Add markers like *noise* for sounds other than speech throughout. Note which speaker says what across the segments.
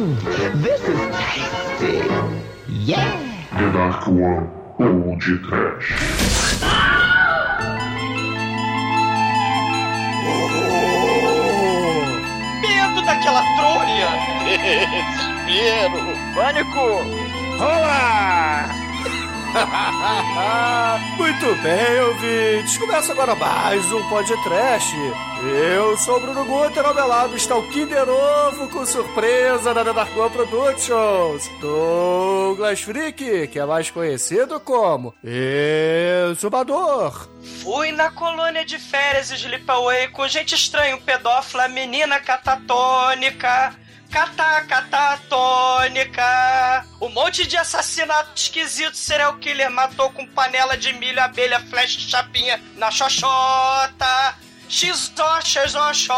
Speaker 1: Mmm, this is tasty. Yeah.
Speaker 2: The Dark One ou de Trash.
Speaker 3: Medo daquela trolha!
Speaker 4: Desespero!
Speaker 3: Pânico!
Speaker 5: Olá! *laughs* *laughs* Muito bem, ouvintes. Começa agora mais um podcast. Eu sou o Bruno Guter, ao meu lado está o Kinder Ovo com surpresa da Dark One Productions. Douglas Freak, que é mais conhecido como Exumador.
Speaker 3: Fui na colônia de férias Sleepaway com gente estranha, um pedófila, menina catatônica. Catá. Um monte de assassinato esquisito, serial killer matou com panela de milho, abelha, flecha, chapinha na xoxota. X-Xoxota.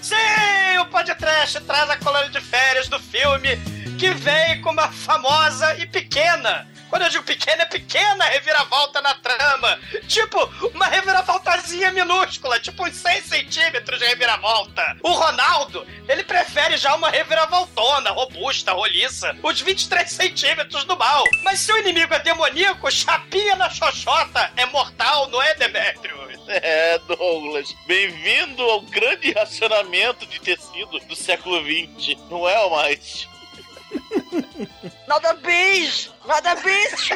Speaker 3: Sim, o podcast traz a colônia de férias do filme que vem com uma famosa e pequena quando eu digo pequena, é pequena reviravolta na trama. Tipo, uma reviravoltazinha minúscula, tipo uns 6 centímetros de reviravolta. O Ronaldo, ele prefere já uma reviravoltona, robusta, roliça, os 23 centímetros do mal. Mas se o inimigo é demoníaco, chapinha na xoxota é mortal, não é, Demétrio? *laughs*
Speaker 4: É, Douglas. Bem-vindo ao grande racionamento de tecido do século XX. Não é mais?
Speaker 3: Nada Nada bis!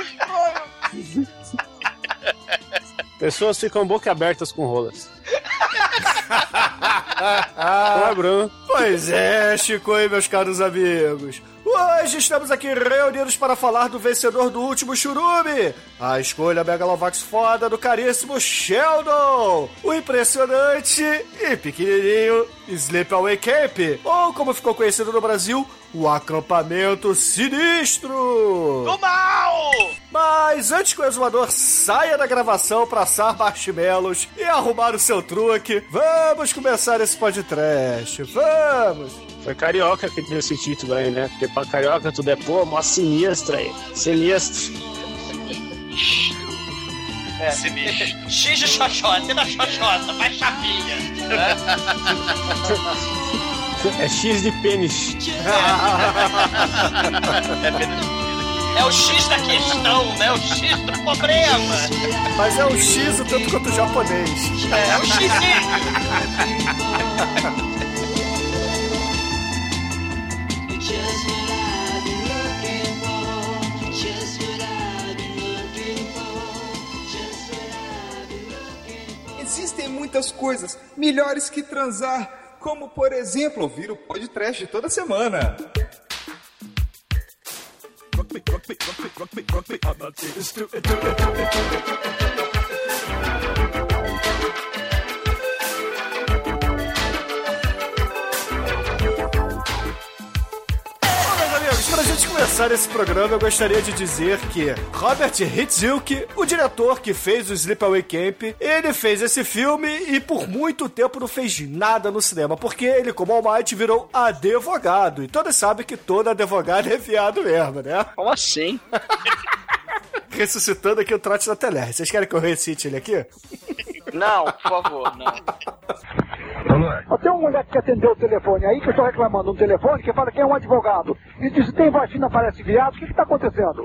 Speaker 6: Pessoas ficam boca abertas com rolas. Olá, Bruno.
Speaker 5: Pois é, Chico e meus caros amigos. Hoje estamos aqui reunidos para falar do vencedor do último churume, a escolha Megalovax foda do caríssimo Sheldon, o impressionante e pequenininho Sleepaway Camp, ou como ficou conhecido no Brasil, o acampamento sinistro.
Speaker 3: Do mal!
Speaker 5: Mas antes que o exumador saia da gravação para assar marshmallows e arrumar o seu truque, vamos começar esse podcast. Vamos!
Speaker 6: Foi carioca que deu esse título aí, né? Porque pra carioca tudo é pô, mó sinistra aí. Sinistro.
Speaker 3: É, sinistro. X de xoxota, e da xoxota, mais chapinha.
Speaker 6: É X de pênis.
Speaker 4: É pênis
Speaker 3: É o X da questão, né? O X do problema.
Speaker 5: Mas é o X o tanto quanto o japonês.
Speaker 3: É, é o X. *laughs*
Speaker 7: Existem muitas coisas melhores que transar, como por exemplo ouvir o podcast toda semana.
Speaker 5: Meus começar esse programa, eu gostaria de dizer que Robert Hitchcock, o diretor que fez o Sleepaway Camp, ele fez esse filme e por muito tempo não fez nada no cinema, porque ele, como Almighty, virou advogado. E todos sabem que todo advogado é viado mesmo, né?
Speaker 4: Como assim? *laughs*
Speaker 5: Ressuscitando aqui o trote da Teler. Vocês querem que eu recite ele aqui? *laughs*
Speaker 4: Não, por favor, não.
Speaker 8: Tem uma mulher que atendeu o telefone aí, que eu estou reclamando um telefone, que fala que é um advogado. E disse, tem vagina, parece viado, o que está acontecendo?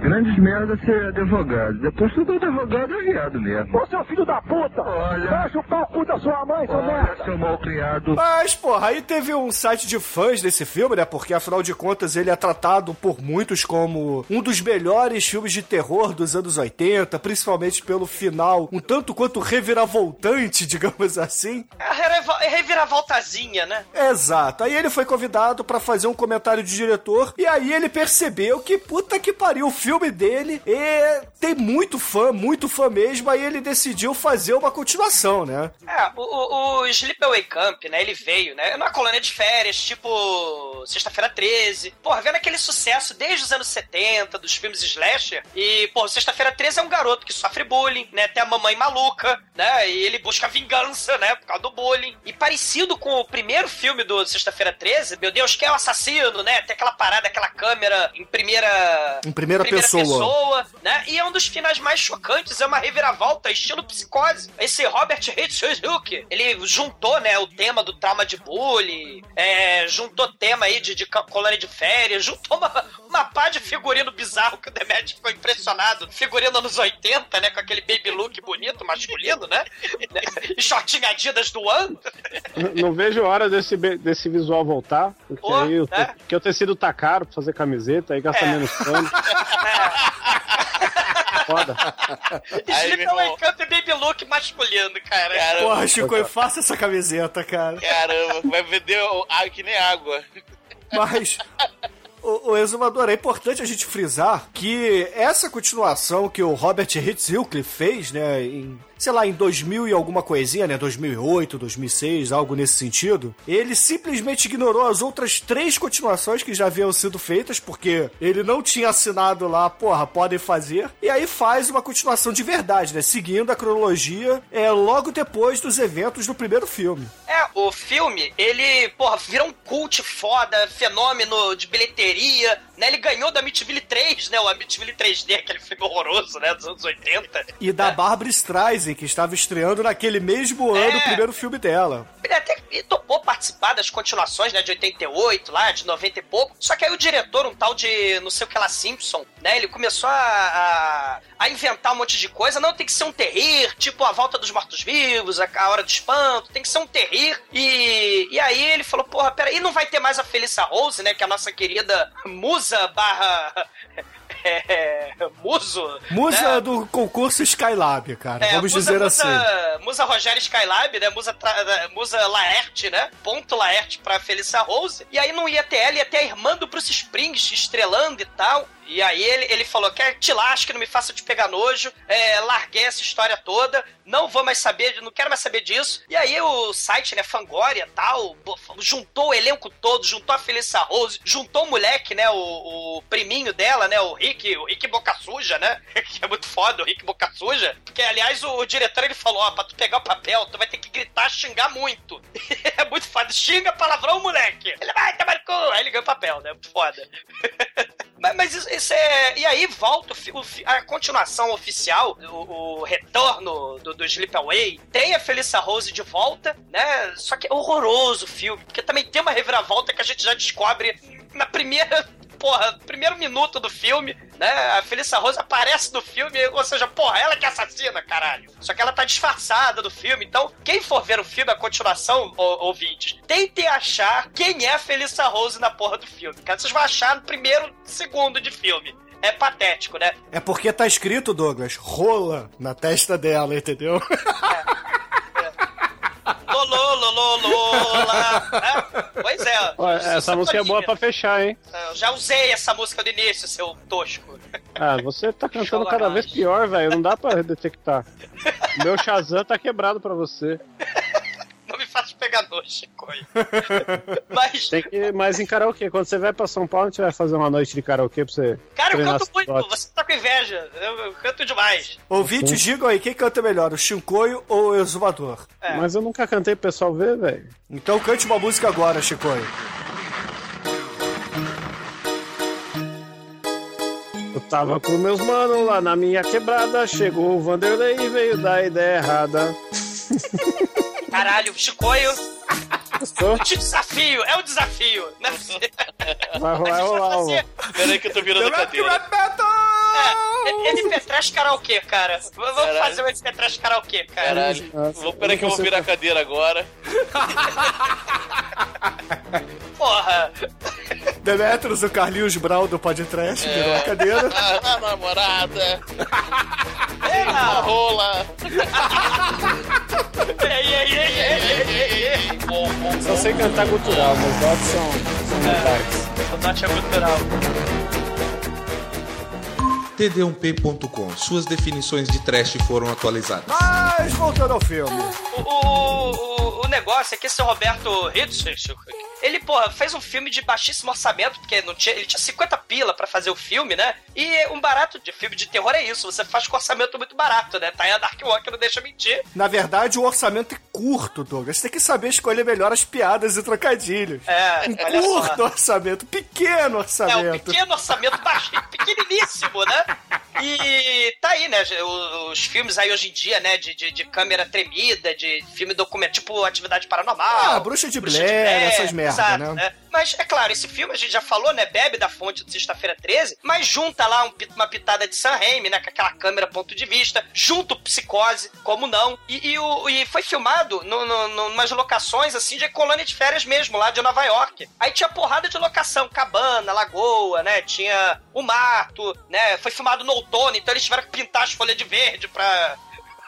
Speaker 9: Grandes merda ser advogado. Depois todo advogado é viado mesmo.
Speaker 8: Ô seu filho da puta!
Speaker 9: Olha.
Speaker 8: Vai chupar o cu da sua mãe, seu
Speaker 9: Olha,
Speaker 8: merda!
Speaker 9: seu mal criado.
Speaker 5: Mas, porra, aí teve um site de fãs desse filme, né? Porque afinal de contas ele é tratado por muitos como um dos melhores filmes de terror dos anos 80, principalmente pelo final, um tanto quanto reviravoltante, *laughs* digamos assim.
Speaker 3: É revira- reviravoltazinha, né?
Speaker 5: Exato. Aí ele foi convidado pra fazer um comentário de diretor e aí ele percebeu que puta que pariu, o filme dele é... tem muito fã, muito fã mesmo, aí ele decidiu fazer uma continuação, né?
Speaker 3: É, o, o, o Sleepaway Camp, né, ele veio, né, numa colônia de férias, tipo Sexta-feira 13. Porra, vendo aquele sucesso desde os anos 70, dos filmes slasher, e, pô, Sexta-feira 13 é um garoto que sofre bullying, né, tem a mamãe maluca, né, e ele busca vingança, né, por causa do bullying. E parecido com o primeiro filme do Sexta-feira 13, meu Deus, que é o assassino, né, tem aquela parada, aquela câmera em primeira...
Speaker 5: Em primeira primeira, pessoa.
Speaker 3: né? E é um dos finais mais chocantes, é uma reviravolta, estilo psicose. Esse Robert Hitchcock, ele juntou, né, o tema do trauma de bullying, é, juntou tema aí de, de colônia de férias, juntou uma, uma pá de figurino bizarro que o Demet ficou impressionado. Figurino anos 80, né, com aquele baby look bonito, masculino, né? e shortinho Adidas do One.
Speaker 6: Não vejo hora desse, desse visual voltar, porque oh, aí o, né? porque o tecido tá caro pra fazer camiseta, aí gasta é. menos pano. *laughs*
Speaker 3: Foda. Slip é encanto e baby look masculino, cara.
Speaker 5: Caramba. Porra, Chico, eu faço essa camiseta, cara.
Speaker 4: Caramba, vai vender que nem água.
Speaker 5: Mas o, o exumador, é importante a gente frisar que essa continuação que o Robert Hitchcock fez, né, em sei lá, em 2000 e alguma coisinha, né? 2008, 2006, algo nesse sentido. Ele simplesmente ignorou as outras três continuações que já haviam sido feitas, porque ele não tinha assinado lá, porra, podem fazer. E aí faz uma continuação de verdade, né? Seguindo a cronologia, é logo depois dos eventos do primeiro filme.
Speaker 3: O filme, ele, porra, vira um cult foda, fenômeno de bilheteria, né? Ele ganhou da Amityville 3, né? O Amityville 3D, aquele filme horroroso, né? Dos anos 80.
Speaker 5: E da é. Barbara Streisand que estava estreando naquele mesmo ano é. o primeiro filme dela.
Speaker 3: Ele até topou participar das continuações, né, de 88, lá, de 90 e pouco. Só que aí o diretor, um tal de não sei o que lá, Simpson, né, ele começou a, a, a inventar um monte de coisa. Não, tem que ser um terrir, tipo a volta dos mortos-vivos, a, a, hora do espanto, tem que ser um terrir. E, e aí ele falou, porra, peraí, não vai ter mais a Felissa Rose, né, que é a nossa querida musa barra *laughs* é, muso.
Speaker 5: Musa né? do concurso Skylab, cara. É, vamos musa, dizer
Speaker 3: musa,
Speaker 5: assim.
Speaker 3: Musa Rogério Skylab, né? Musa, musa Laerte, né? Ponto Laerte pra Felícia Rose. E aí não ia ter ela, ia ter a irmã do Bruce Springs estrelando e tal. E aí ele, ele falou: quer te lasque, não me faça te pegar nojo. É, larguei essa história toda, não vou mais saber, não quero mais saber disso. E aí o site, né, Fangoria tal, juntou o elenco todo, juntou a Felícia Rose, juntou o moleque, né, o, o priminho dela, né, o Rick, o Rick Boca Suja, né? *laughs* Que é muito foda, o Rick Boca Suja. Porque, aliás, o, o diretor ele falou: ó, pra tu pegar o papel, tu vai ter que gritar, xingar muito. *laughs* é muito foda. Xinga palavrão, moleque. Ele vai, tá cu. Aí ele ganha o papel, né? Muito foda. *laughs* mas, mas isso, isso, é. E aí volta o, a continuação oficial, o, o retorno do, do Sleep Away. Tem a Felissa Rose de volta, né? Só que é horroroso o filme, porque também tem uma reviravolta que a gente já descobre na primeira porra, primeiro minuto do filme, né? A Felícia Rose aparece no filme, ou seja, porra, ela que é assassina, caralho. Só que ela tá disfarçada do filme. Então, quem for ver o filme, a continuação, ouvintes, tentem achar quem é a Felícia Rose na porra do filme. Cara, vocês vão achar no primeiro segundo de filme é patético, né?
Speaker 5: É porque tá escrito, Douglas, rola na testa dela, entendeu? *laughs*
Speaker 3: Lola. Né? Pois é.
Speaker 6: Ué, essa música é boa pra fechar, hein?
Speaker 3: Eu já usei essa música no início, seu tosco.
Speaker 6: Ah, você tá cantando cada vez pior, velho. Não dá pra detectar. Meu Shazam tá quebrado pra você.
Speaker 3: Nojo, Chicoio. *laughs* Mas.
Speaker 6: Tem que ir mais em karaokê. Quando você vai pra São Paulo, a gente vai fazer uma noite de karaokê pra você.
Speaker 3: Cara, eu canto muito, você tá com inveja. Eu, eu canto demais.
Speaker 5: Ouvinte, digam aí, quem canta melhor, o Chicoio ou o Exumador?
Speaker 6: É. Mas eu nunca cantei pro pessoal ver, velho.
Speaker 5: Então cante uma música agora, Chicoio.
Speaker 6: Eu tava com meus manos lá na minha quebrada. Chegou o Vanderlei e veio dar ideia errada.
Speaker 3: Caralho, Chicoio. Eu te *laughs* desafio, é um desafio. Né?
Speaker 6: Vai rolar, rolar.
Speaker 4: Peraí que eu tô virando cadeira.
Speaker 3: É, MP Trash karaokê, cara. Vamos Caralho. fazer um MP Trash karaokê, cara.
Speaker 4: Caralho. Vou, peraí que eu vou virar a cadeira agora.
Speaker 3: Porra.
Speaker 5: Demetrius, o Carlinhos Brau do Podcast, é. virou a cadeira.
Speaker 4: A, *laughs* a namorada. É, a rola.
Speaker 3: ei, ei, ei, ei, ei, ei.
Speaker 6: Só sei cantar cultural, meus dotes são, são é,
Speaker 3: é cultural
Speaker 10: td1p.com. Suas definições de trash foram atualizadas.
Speaker 5: Mas voltando ao filme.
Speaker 3: O, o, o, o negócio é que esse Roberto Hitchcock ele, porra, fez um filme de baixíssimo orçamento, porque não tinha, ele tinha 50 pila pra fazer o filme, né? E um barato de filme de terror é isso, você faz com orçamento muito barato, né? Tá aí a Dark Walk, não deixa mentir.
Speaker 5: Na verdade, o orçamento é curto, Douglas. Você tem que saber escolher melhor as piadas e trocadilhos.
Speaker 3: É,
Speaker 5: um curto
Speaker 3: só.
Speaker 5: orçamento, pequeno
Speaker 3: É,
Speaker 5: orçamento.
Speaker 3: um pequeno orçamento baixinho, pequeniníssimo, né? E tá aí, né? Os, os filmes aí hoje em dia, né? De, de, de câmera tremida, de filme documental, tipo Atividade Paranormal.
Speaker 5: Ah, Bruxa de Blair, essas merda,
Speaker 3: exato,
Speaker 5: né?
Speaker 3: Mas, é claro, esse filme, a gente já falou, né? Bebe da fonte de Sexta-feira 13, mas junta lá um uma pitada de Sam Raimi, né? Com aquela câmera ponto de vista, junto Psicose, como não. E, e, o, e foi filmado no, no, locações, assim, de colônia de férias mesmo, lá de Nova York. Aí tinha porrada de locação, cabana, lagoa, né? Tinha o mato, né? Foi filmado no outono, então eles tiveram que pintar as folhas de verde pra...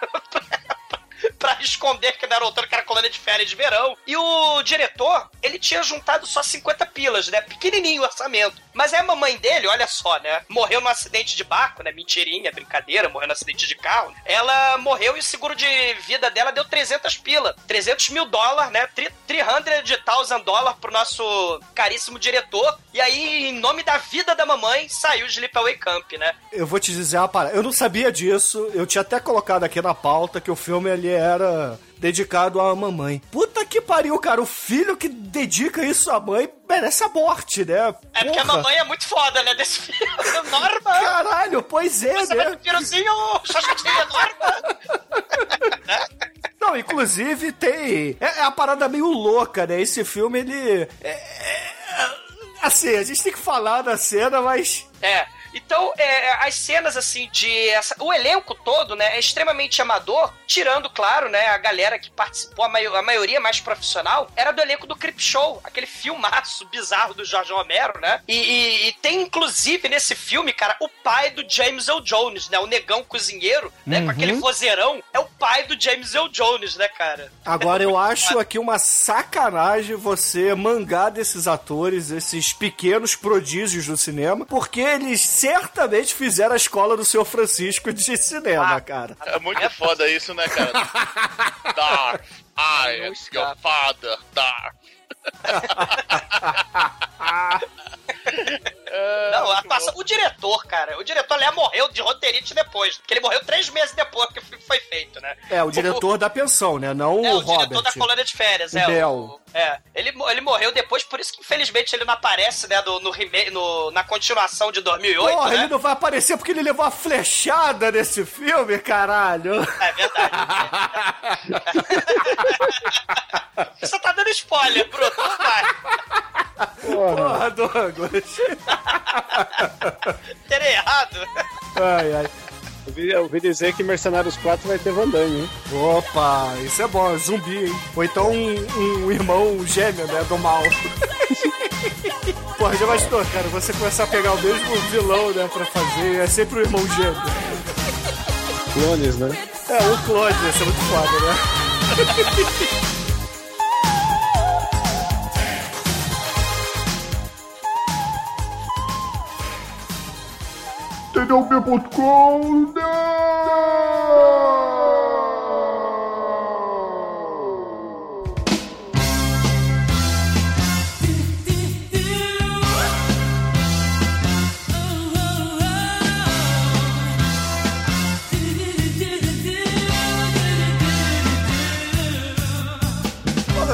Speaker 3: *laughs* pra *laughs* esconder que não era colônia de férias de verão. E o diretor, ele tinha juntado só 50 pilas, né? Pequenininho o orçamento. Mas aí a mamãe dele, olha só, né? Morreu num acidente de barco, né? Mentirinha, brincadeira, morreu num acidente de carro. Ela morreu e o seguro de vida dela deu 300 pila. 300 mil dólares, né? 300 dólares pro nosso caríssimo diretor. E aí, em nome da vida da mamãe, saiu o Sleepaway Camp, né?
Speaker 5: Eu vou te dizer uma parada. Eu não sabia disso. Eu tinha até colocado aqui na pauta que o filme ele era dedicado à mamãe. Puta que pariu, cara. O filho que dedica isso à mãe merece a morte, né?
Speaker 3: É porque a
Speaker 5: Porra.
Speaker 3: mamãe é muito foda, né? Desse filme. *laughs* Norma!
Speaker 5: Caralho, pois é,
Speaker 3: Você
Speaker 5: né?
Speaker 3: vai pro piruzinho, xoxotinha, Norma! *laughs*
Speaker 5: Não, inclusive tem. É, é a parada meio louca, né? Esse filme, ele. é- é- assim, a gente tem que falar da cena, mas.
Speaker 3: É. Então, é, as cenas, assim, de. essa- o elenco todo, né, é extremamente amador, tirando, claro, né, a galera que participou, a, maio- a maioria mais profissional, era do elenco do Crip Show, aquele filmaço bizarro do Jorge Romero, né? E, e- e tem, inclusive, nesse filme, cara, o pai do James Earl Jones, né? O negão cozinheiro, né? Com
Speaker 5: Uhum.
Speaker 3: aquele vozeirão, é o pai do James Earl Jones, né, cara?
Speaker 5: Agora, *laughs* eu acho aqui uma sacanagem você mangar desses atores, esses pequenos prodígios do cinema, porque eles certamente fizeram a escola do seu Francisco de cinema, cara.
Speaker 4: É muito foda isso, né, cara? *laughs* Darth, I am your father, Darth. *laughs*
Speaker 3: Não, a atuação, o diretor, cara, o diretor, aliás, morreu de roteirite depois, porque ele morreu três meses depois que o filme foi feito, né?
Speaker 5: É, o diretor da pensão, né? Não
Speaker 3: É,
Speaker 5: o
Speaker 3: o diretor
Speaker 5: Robert.
Speaker 3: da colônia de férias,
Speaker 5: O
Speaker 3: é.
Speaker 5: Bell.
Speaker 3: O, é, ele, ele morreu depois, por isso que infelizmente ele não aparece, né, no, no, remake- no- na continuação de 2008,
Speaker 5: Porra,
Speaker 3: né?
Speaker 5: ele não vai aparecer porque ele levou a flechada nesse filme, caralho.
Speaker 3: É verdade. *laughs* Você tá dando spoiler, Bruno, não vai.
Speaker 5: Porra, Douglas. *laughs*
Speaker 3: Terei errado.
Speaker 5: Ai, ai.
Speaker 6: Eu ouvi, eu ouvi dizer que Mercenários 4 vai ter Van Damme, hein?
Speaker 5: Opa, isso é bom, zumbi, hein? Ou então um, um irmão gêmeo, né, do mal. *laughs* Porra, já bastou, cara, você começar a pegar o mesmo vilão, né, pra fazer, é sempre o irmão gêmeo.
Speaker 6: Clones, né?
Speaker 5: É, um clone, ia ser muito foda, né? *laughs*
Speaker 2: TDUP.com
Speaker 5: Bom,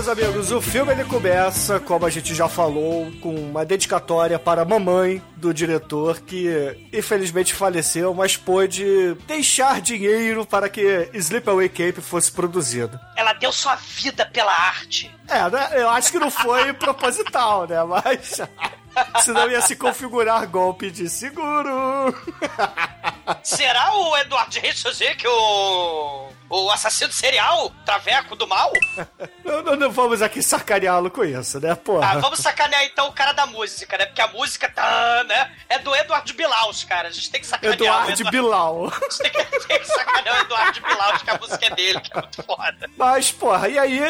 Speaker 5: meus amigos, o filme ele começa, como a gente já falou, com uma dedicatória para a mamãe do diretor que infelizmente faleceu, mas pôde deixar dinheiro para que Sleepaway Camp fosse produzido.
Speaker 3: Ela deu sua vida pela arte.
Speaker 5: É, né? eu acho que não foi *laughs* proposital, né? Mas *laughs* senão ia se configurar golpe de seguro.
Speaker 3: Será o Eduardo Richosic o, o assassino serial, traveco do mal? *laughs*
Speaker 5: Não, não- não vamos aqui sacaneá-lo com isso, né, porra?
Speaker 3: Ah, vamos sacanear então o cara da música, né? Porque a música tá, né? É do Eduardo Bilaus, cara. A gente tem que sacanear o
Speaker 5: Eduardo
Speaker 3: Eduardo.
Speaker 5: Bilal. *laughs*
Speaker 3: A gente tem que, tem que sacanear o Eduardo Bilaus, que a música é dele, que é muito foda.
Speaker 5: Mas, porra, e aí,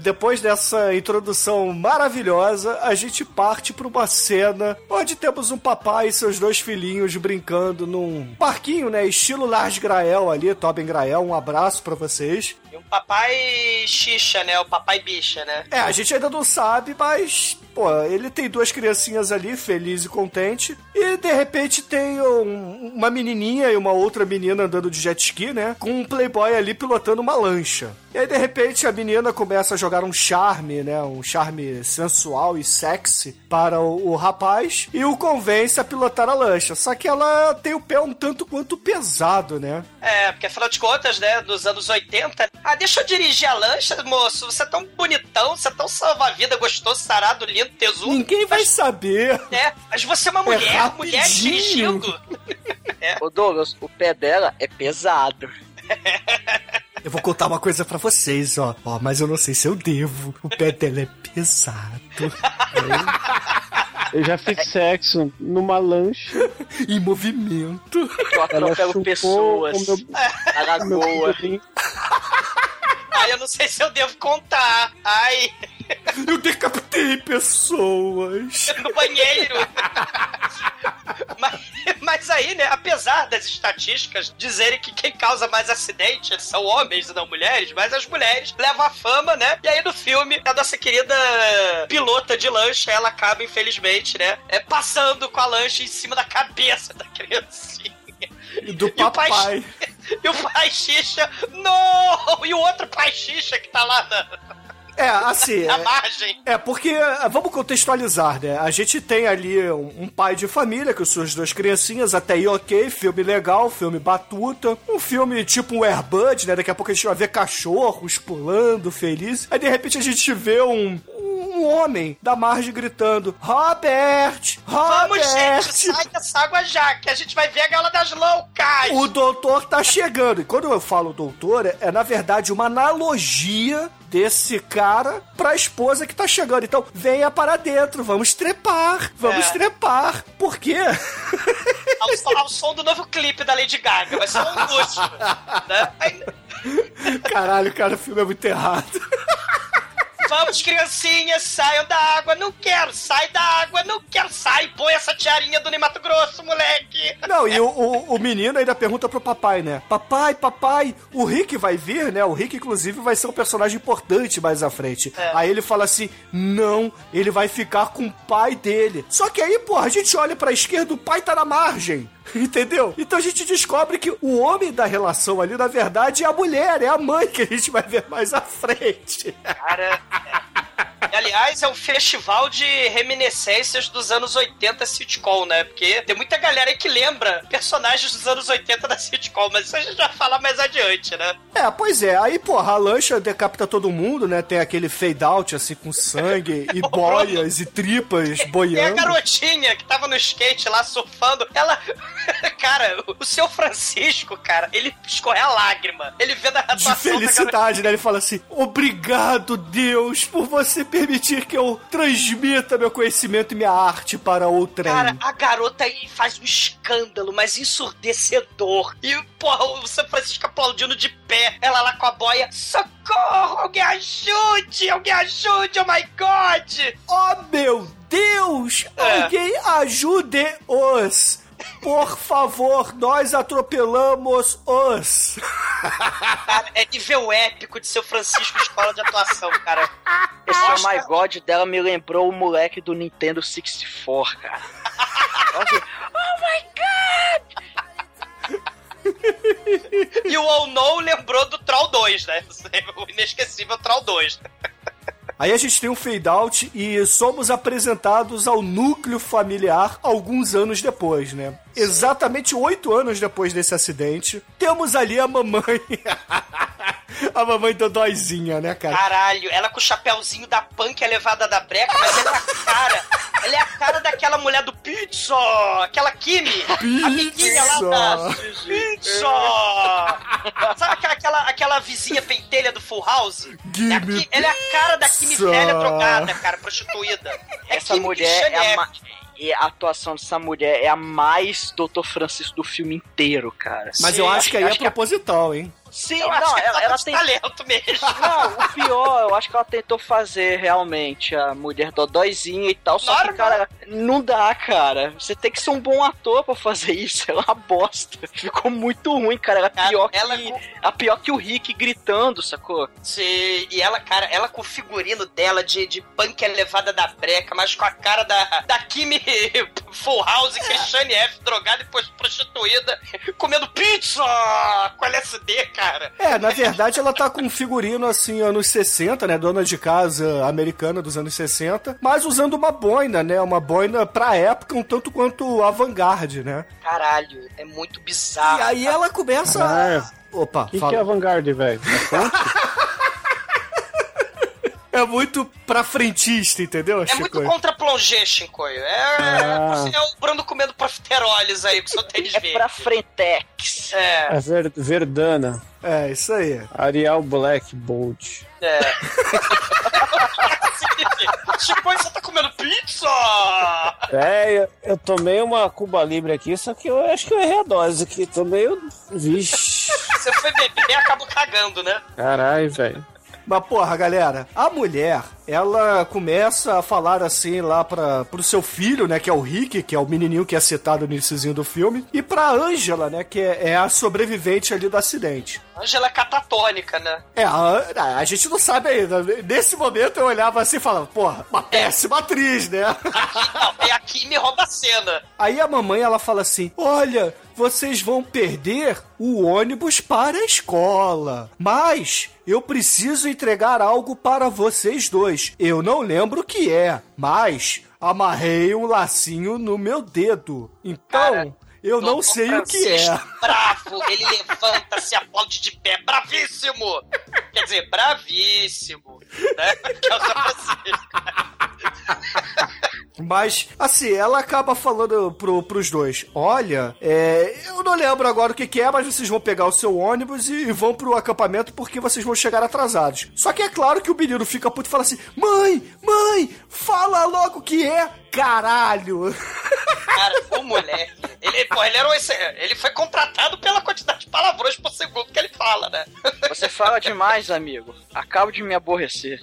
Speaker 5: depois dessa introdução maravilhosa, a gente parte pra uma cena onde temos um papai e seus dois filhinhos brincando num parquinho, né? Estilo Lars Grael ali, Tobin Grael, um abraço pra vocês.
Speaker 3: E um papai xixa, né? O papai bicha, né?
Speaker 5: É, a gente ainda não sabe, mas pô, ele tem duas criancinhas ali, feliz e contente, e de repente tem um, uma menininha e uma outra menina andando de jet ski, né? Com um playboy ali pilotando uma lancha. E aí, de repente, a menina começa a jogar um charme, né? Um charme sensual e sexy para o, o rapaz e o convence a pilotar a lancha. Só que ela tem o pé um tanto quanto pesado, né?
Speaker 3: É, porque afinal de contas, né, nos anos 80, ah, deixa eu dirigir a lancha, moço, você é tão bonitão, você é tão salva-vida, gostoso, sarado, lindo, tesudo.
Speaker 5: Ninguém vai saber.
Speaker 3: É, mas você é uma mulher, é mulher dirigindo.
Speaker 11: é. Ô Douglas, o pé dela é pesado.
Speaker 5: Eu vou contar uma coisa para vocês, ó. ó. Mas eu não sei se eu devo. O pé dela é pesado. *laughs*
Speaker 6: Eu já fiz sexo numa lancha. *laughs*
Speaker 5: em movimento.
Speaker 11: Eu atropelo pessoas. Meu... A lagoa.
Speaker 3: Ai, eu não sei se eu devo contar. Ai.
Speaker 5: Eu decapitei pessoas.
Speaker 3: No banheiro. mas, mas aí, né, apesar das estatísticas dizerem que quem causa mais acidentes são homens e não mulheres, mas as mulheres levam a fama, né? E aí no filme, a nossa querida pilota de lancha, ela acaba, infelizmente, né, é, passando com a lancha em cima da cabeça da criancinha.
Speaker 5: E do papai.
Speaker 3: E o pai, *laughs* e o pai xixa, não! E o outro pai xixa que tá lá na
Speaker 5: é, assim. *laughs*
Speaker 3: A é, margem.
Speaker 5: É, porque, vamos contextualizar, né? A gente tem ali um, um, pai de família com suas duas criancinhas, até aí ok, filme legal, filme batuta. Um filme tipo um Airbud, né? Daqui a pouco a gente vai ver cachorros pulando, felizes. Aí de repente a gente vê um, um homem da margem gritando: Robert! Robert!
Speaker 3: Vamos, gente, sai dessa água já, que a gente vai ver a gala das loucas!
Speaker 5: O doutor tá chegando. E quando eu falo doutor, é, é na verdade uma analogia desse cara pra esposa que tá chegando. Então, venha para dentro, vamos trepar, vamos é. trepar. Por quê?
Speaker 3: Ao, ao, som do novo clipe da Lady Gaga, vai ser um luxo. Né? *laughs*
Speaker 5: Caralho, cara, o filme é muito errado.
Speaker 3: Vamos, criancinhas, saiam da água. Não quero, sai da água. Não quero, sai. Põe essa tiarinha do Ney Mato Grosso, moleque.
Speaker 5: Não, e o, o, o, menino ainda pergunta pro papai, né? Papai, papai, o Rick vai vir, né? O Rick, inclusive, vai ser um personagem importante mais à frente. É. Aí ele fala assim: não, ele vai ficar com o pai dele. Só que aí, porra, a gente olha pra esquerda, o pai tá na margem. *laughs* Entendeu? Então a gente descobre que o homem da relação ali, na verdade, é a mulher, é a mãe que a gente vai ver mais à frente.
Speaker 3: Cara. É... Aliás, é um festival de reminiscências dos anos 80 sitcom, né? Porque tem muita galera aí que lembra personagens dos anos 80 da sitcom, mas isso a gente vai falar mais adiante, né?
Speaker 5: É, pois é. Aí, porra, a lancha decapita todo mundo, né? Tem aquele fade out, assim, com sangue *laughs* e boias e tripas boiando. Tem a
Speaker 3: garotinha que tava no skate lá surfando. Ela. *laughs* cara, o seu Francisco, cara, ele escorre a lágrima. Ele vê da
Speaker 5: De felicidade, né? Ele fala assim: Obrigado, Deus, por você permitir que eu transmita meu conhecimento e minha arte para outra.
Speaker 3: Cara, a garota aí faz um escândalo, mas ensurdecedor. E, porra, o São Francisco aplaudindo de pé, ela lá com a boia. Socorro! Alguém ajude! Alguém ajude! Oh my god!
Speaker 5: Oh meu Deus! É. Alguém ajude-os! Por favor, nós atropelamos os.
Speaker 3: Cara, é nível épico de seu Francisco Escola de Atuação, cara.
Speaker 11: Esse. Oh My God dela me lembrou o moleque do Nintendo 64, cara. oh
Speaker 3: my God! e o Oh No lembrou do Troll 2, né? O inesquecível Troll 2.
Speaker 5: Aí a gente tem um fade out e somos apresentados ao núcleo familiar alguns anos depois, né? Exatamente oito anos depois desse acidente, temos ali a mamãe. *laughs* a mamãe dodóizinha, né, cara?
Speaker 3: Caralho, ela com o chapéuzinho da punk é levada da breca, mas ela é a cara. Ela é a cara daquela mulher do Pizza! Aquela Kimi!
Speaker 5: Pizza! A lá da.
Speaker 3: Pizza! Sabe aquela, aquela, aquela vizinha pentelha do Full House? É a, ela é a cara da Kimi velha drogada, cara, prostituída.
Speaker 11: É Essa Kimi mulher é a, e a atuação dessa mulher é a mais Dr. Francisco do filme inteiro, cara.
Speaker 5: Mas Sim, eu acho que aí é proposital, hein?
Speaker 11: Sim,
Speaker 3: Eu
Speaker 11: não, ela, ela
Speaker 3: de
Speaker 11: tem.
Speaker 3: talento mesmo. *laughs*
Speaker 11: Não, o pior, eu acho que ela tentou fazer realmente a mulher dodóizinha e tal, só que, cara, não dá, cara. Você tem que ser um bom ator pra fazer isso. É uma bosta. Ficou muito ruim, cara. Ela é pior
Speaker 3: ela
Speaker 11: que. A pior que o Rick gritando, sacou?
Speaker 3: Sim, e ela, cara, ela com o figurino dela de, de punk elevada da breca, mas com a cara da, da Kimi *laughs* Full House, Christiane F, drogada e prostituída, comendo pizza com LSD, cara.
Speaker 5: É, na verdade ela tá com um figurino assim, anos 60, né? Dona de casa americana dos anos 60, mas usando uma boina, né? Uma boina pra época, um tanto quanto avant-garde, né?
Speaker 3: Caralho, é muito bizarro.
Speaker 5: E aí ela começa. a- Opa,
Speaker 6: O que, que é avant-garde, velho? É? *laughs*
Speaker 5: É muito pra frentista, entendeu?
Speaker 3: É muito contra plongé, Shinkoio. É,
Speaker 6: Ah.
Speaker 3: você é o Bruno comendo profiteroles aí com seu tênis verde.
Speaker 11: Pra Frentex.
Speaker 3: É,
Speaker 6: É ver- Verdana.
Speaker 5: É, isso aí.
Speaker 6: Arial Black Bolt.
Speaker 3: é. *laughs* Shinkoio, você tá comendo pizza?
Speaker 6: É, eu, eu tomei uma Cuba Libre aqui, só que eu acho que eu errei a dose aqui. Tô meio. Vixe.
Speaker 3: Você foi beber e acabou cagando, né?
Speaker 6: Caralho, velho.
Speaker 5: Mas, porra, galera, a mulher, ela começa a falar assim lá pra, pro seu filho, né, que é o Rick, que é o menininho que é citado no iníciozinho do filme, e pra Angela, né, que é, é a sobrevivente ali do acidente.
Speaker 3: Angela é catatônica, né?
Speaker 5: É, a, a gente não sabe ainda. Nesse momento eu olhava assim e falava, porra, uma péssima atriz, né? *laughs*
Speaker 3: Não, é a Kimi rouba a cena.
Speaker 5: Aí a mamãe, ela fala assim, olha, vocês vão perder o ônibus para a escola, mas eu preciso entregar algo para vocês dois. Eu não lembro o que é, mas amarrei um lacinho no meu dedo. Então,
Speaker 3: Cara,
Speaker 5: eu não sei o que é.
Speaker 3: Francisco, Bravo, ele levanta, se aplaude de pé, bravíssimo! Quer dizer, bravíssimo, né? Que é o Francisco.
Speaker 5: Mas, assim, ela acaba falando pro, pros dois: Olha, é, eu não lembro agora o que, que é, mas vocês vão pegar o seu ônibus e, e vão pro acampamento porque vocês vão chegar atrasados. Só que é claro que o menino fica puto e fala assim: Mãe, mãe, fala logo o que é, caralho.
Speaker 3: Cara, o moleque, ele, pô, ele, era um, ele foi contratado pela quantidade de palavrões por segundo que ele fala, né?
Speaker 11: Você fala demais, amigo. Acabo de me aborrecer.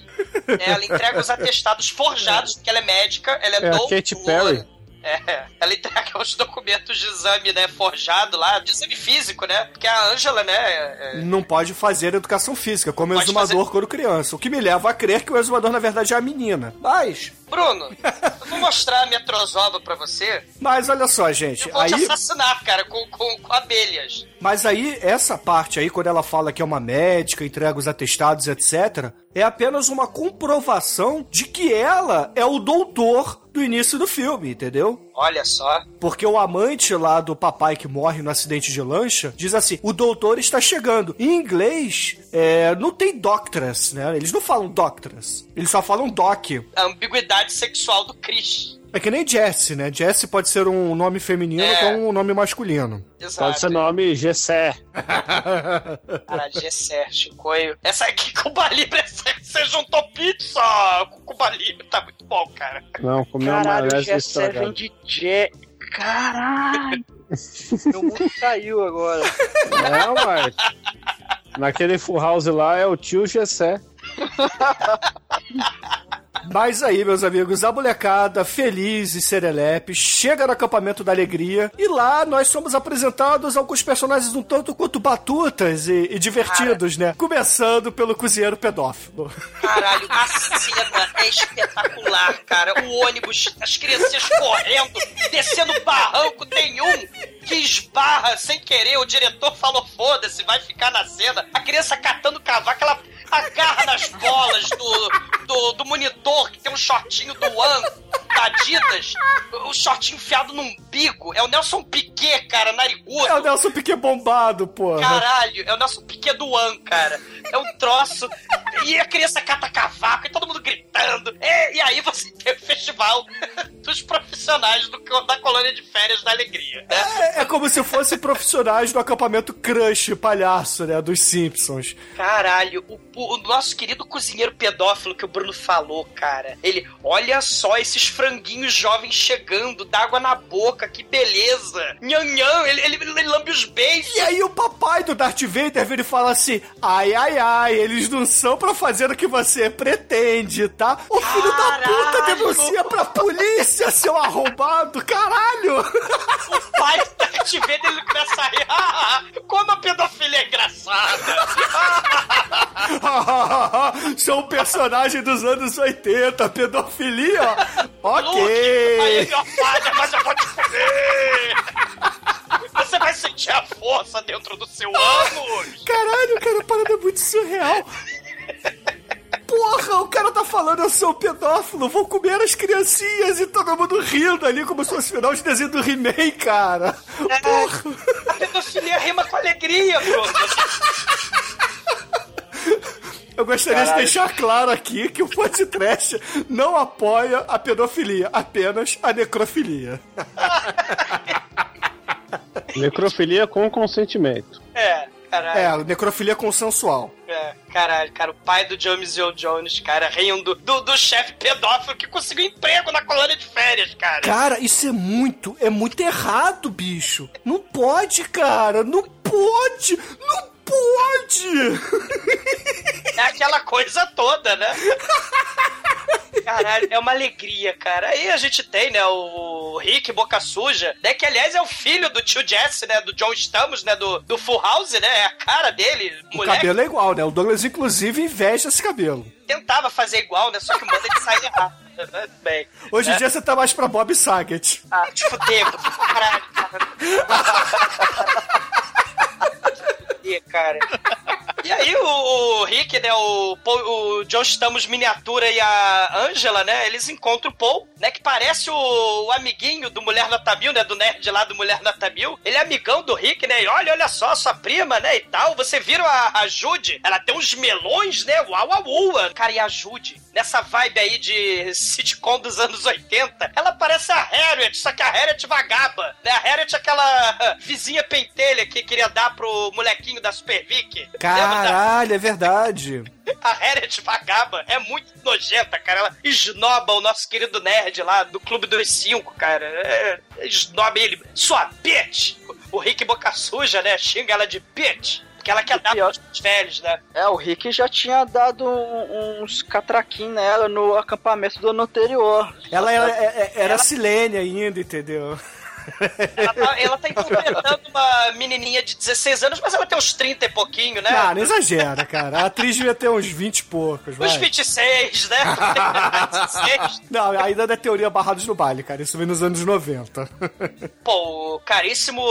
Speaker 3: Ela entrega os atestados forjados, porque ela é médica, ela é,
Speaker 6: É a
Speaker 3: doutora.
Speaker 6: Katy Perry.
Speaker 3: É, ela entrega os documentos de exame, né, forjado lá, de exame físico, né? Porque a Ângela, né, é-
Speaker 5: Não pode fazer educação física, como
Speaker 3: Pode
Speaker 5: exumador
Speaker 3: fazer-
Speaker 5: quando criança. O que me leva a crer que o exumador, na verdade, é a menina. Mas.
Speaker 3: Bruno, *laughs* eu vou mostrar a metrozoba pra você.
Speaker 5: Mas olha só, gente.
Speaker 3: Eu vou te
Speaker 5: Aí.
Speaker 3: assassinar, cara, com, com, com abelhas.
Speaker 5: Mas aí, essa parte aí, quando ela fala que é uma médica, entrega os atestados, etc., é apenas uma comprovação de que ela é o doutor do início do filme, entendeu?
Speaker 3: Olha só.
Speaker 5: Porque o amante lá do papai que morre no acidente de lancha diz assim: o doutor está chegando. Em inglês, é, não tem doctors, né? Eles não falam doctors. Eles só falam doc.
Speaker 3: A ambiguidade sexual do Chris.
Speaker 5: É que nem Jesse, né? Jesse pode ser um nome feminino
Speaker 3: É.
Speaker 5: ou um nome masculino.
Speaker 3: Exato.
Speaker 6: Pode ser nome Gessé. *laughs*
Speaker 3: Cara, Gessé, Chicoio. Essa aqui, Cuba Libre, *laughs* essa- você juntou pizza com Cuba Libre. Tá muito bom, cara.
Speaker 6: Não, comeu uma
Speaker 11: Caralho, o
Speaker 6: maionese
Speaker 11: G7 vem
Speaker 6: estragada.
Speaker 11: de Je... Caralho! *laughs* Meu mundo caiu agora.
Speaker 6: Não, mas... Naquele full house lá é o tio Gessé.
Speaker 5: Mas aí, meus amigos, a molecada feliz e serelepe chega no acampamento da alegria e lá nós somos apresentados a alguns personagens um tanto quanto batutas e, e divertidos, né? Começando pelo cozinheiro pedófilo.
Speaker 3: Caralho, a cena é espetacular, cara. O ônibus, as crianças correndo, descendo o barranco, tem um que esbarra sem querer. O diretor falou: foda-se, vai ficar na cena. A criança catando cavaco, ela agarra nas bolas do, do, do monitor que tem um shortinho do One, da Adidas, o shortinho enfiado no umbigo. É o Nelson Piquet, cara, narigudo.
Speaker 5: É o Nelson Piquet bombado, porra.
Speaker 3: Caralho, é o nosso Piquet do One, cara. É um troço. E a criança cata cavaco e todo mundo gritando. É, e aí você *laughs* festival dos profissionais do, da colônia de férias da alegria. Né?
Speaker 5: É, é como se fossem profissionais do acampamento Crush palhaço, né? Dos Simpsons.
Speaker 3: Caralho, o, o nosso querido cozinheiro pedófilo que o Bruno falou, cara. Ele, olha só esses franguinhos jovens chegando, d'água na boca, que beleza. Nham, ele, ele, ele lambe os beijos.
Speaker 5: E aí o papai do Darth Vader vira e fala assim: ai, ai, ai, eles não são pra fazer o que você pretende, tá? O filho da puta denuncia pra polícia, seu arrombado, caralho!
Speaker 3: O pai do Darth Vader, ele começa a rir. Ah, como a pedofilia é engraçada. *laughs*
Speaker 5: São um personagem dos anos 80, pedofilia, ok.
Speaker 3: Aí, meu pai, mas eu vou te. Você vai sentir a força dentro do seu ânus.
Speaker 5: Caralho, cara, a parada é muito surreal. Porra, o cara tá falando eu sou pedófilo, vou comer as criancinhas e todo mundo rindo ali como se fosse final de desenho do He-Man, cara.
Speaker 3: É, Porra. A pedofilia rima com alegria, pronto.
Speaker 5: Eu gostaria Caralho. de deixar claro aqui que o podcast não apoia a pedofilia, apenas a necrofilia.
Speaker 6: necrofilia com consentimento.
Speaker 3: É, caralho.
Speaker 5: É, necrofilia consensual.
Speaker 3: É, caralho, cara, o pai do James Earl Jones, cara, rindo do, do chefe pedófilo que conseguiu emprego na colônia de férias, cara.
Speaker 5: Cara, isso é muito, é muito errado, bicho. Não pode, cara, não pode, não pode!
Speaker 3: É aquela coisa toda, né? Caralho, é uma alegria, cara. Aí a gente tem, né, o Rick Boca Suja, né, que aliás é o filho do tio Jesse, né, do John Stamos, né, do, do Full House, né, é a cara dele,
Speaker 5: O moleque. cabelo é igual, né, o Douglas inclusive inveja esse cabelo.
Speaker 3: Tentava fazer igual, né, só que manda ele sair errado. *laughs* Bem,
Speaker 5: Hoje em né? dia você tá mais pra Bob Saget.
Speaker 3: Ah, te fudeu, caralho. *laughs* cara. *laughs* E aí o, o, Rick, né, o, o John Stamos miniatura e a Angela, né, eles encontram o Paul, né, que parece o, o amiguinho do Mulher Nota Mil, né, do nerd lá do Mulher Nota Mil. Ele é amigão do Rick, né, e olha, olha só, sua prima, né, e tal. Você viram a, a Jude? Ela tem uns melões, né, uau, uau, uau. Cara, e a Jude, nessa vibe aí de sitcom dos anos 80, ela parece a Harriet, só que a Harriet vagaba, né, a Harriet é aquela vizinha pentelha que queria dar pro molequinho da Super Vic.
Speaker 5: Cara, Caralho, é verdade.
Speaker 3: A Harriet Vagaba é muito nojenta, cara. Ela esnoba o nosso querido nerd lá do Clube dos Cinco, cara. É, esnoba ele. Sua bitch! O Rick Boca Suja, né? Xinga ela de bitch. Porque ela quer dar pros velhos, né?
Speaker 11: É, o Rick já tinha dado uns catraquinhos nela no acampamento do ano anterior.
Speaker 5: Ela era, era, é, era ela... silene ainda, entendeu?
Speaker 3: Ela tá, ela tá interpretando uma menininha de 16 anos, mas ela tem uns 30 e pouquinho, né?
Speaker 5: Não, não exagera, cara. A atriz devia ter uns 20 e poucos, vai.
Speaker 3: Uns 26, né? *laughs*
Speaker 5: 26. Não, ainda é teoria Barrados no Baile, cara. Isso vem nos anos 90.
Speaker 3: Pô, o caríssimo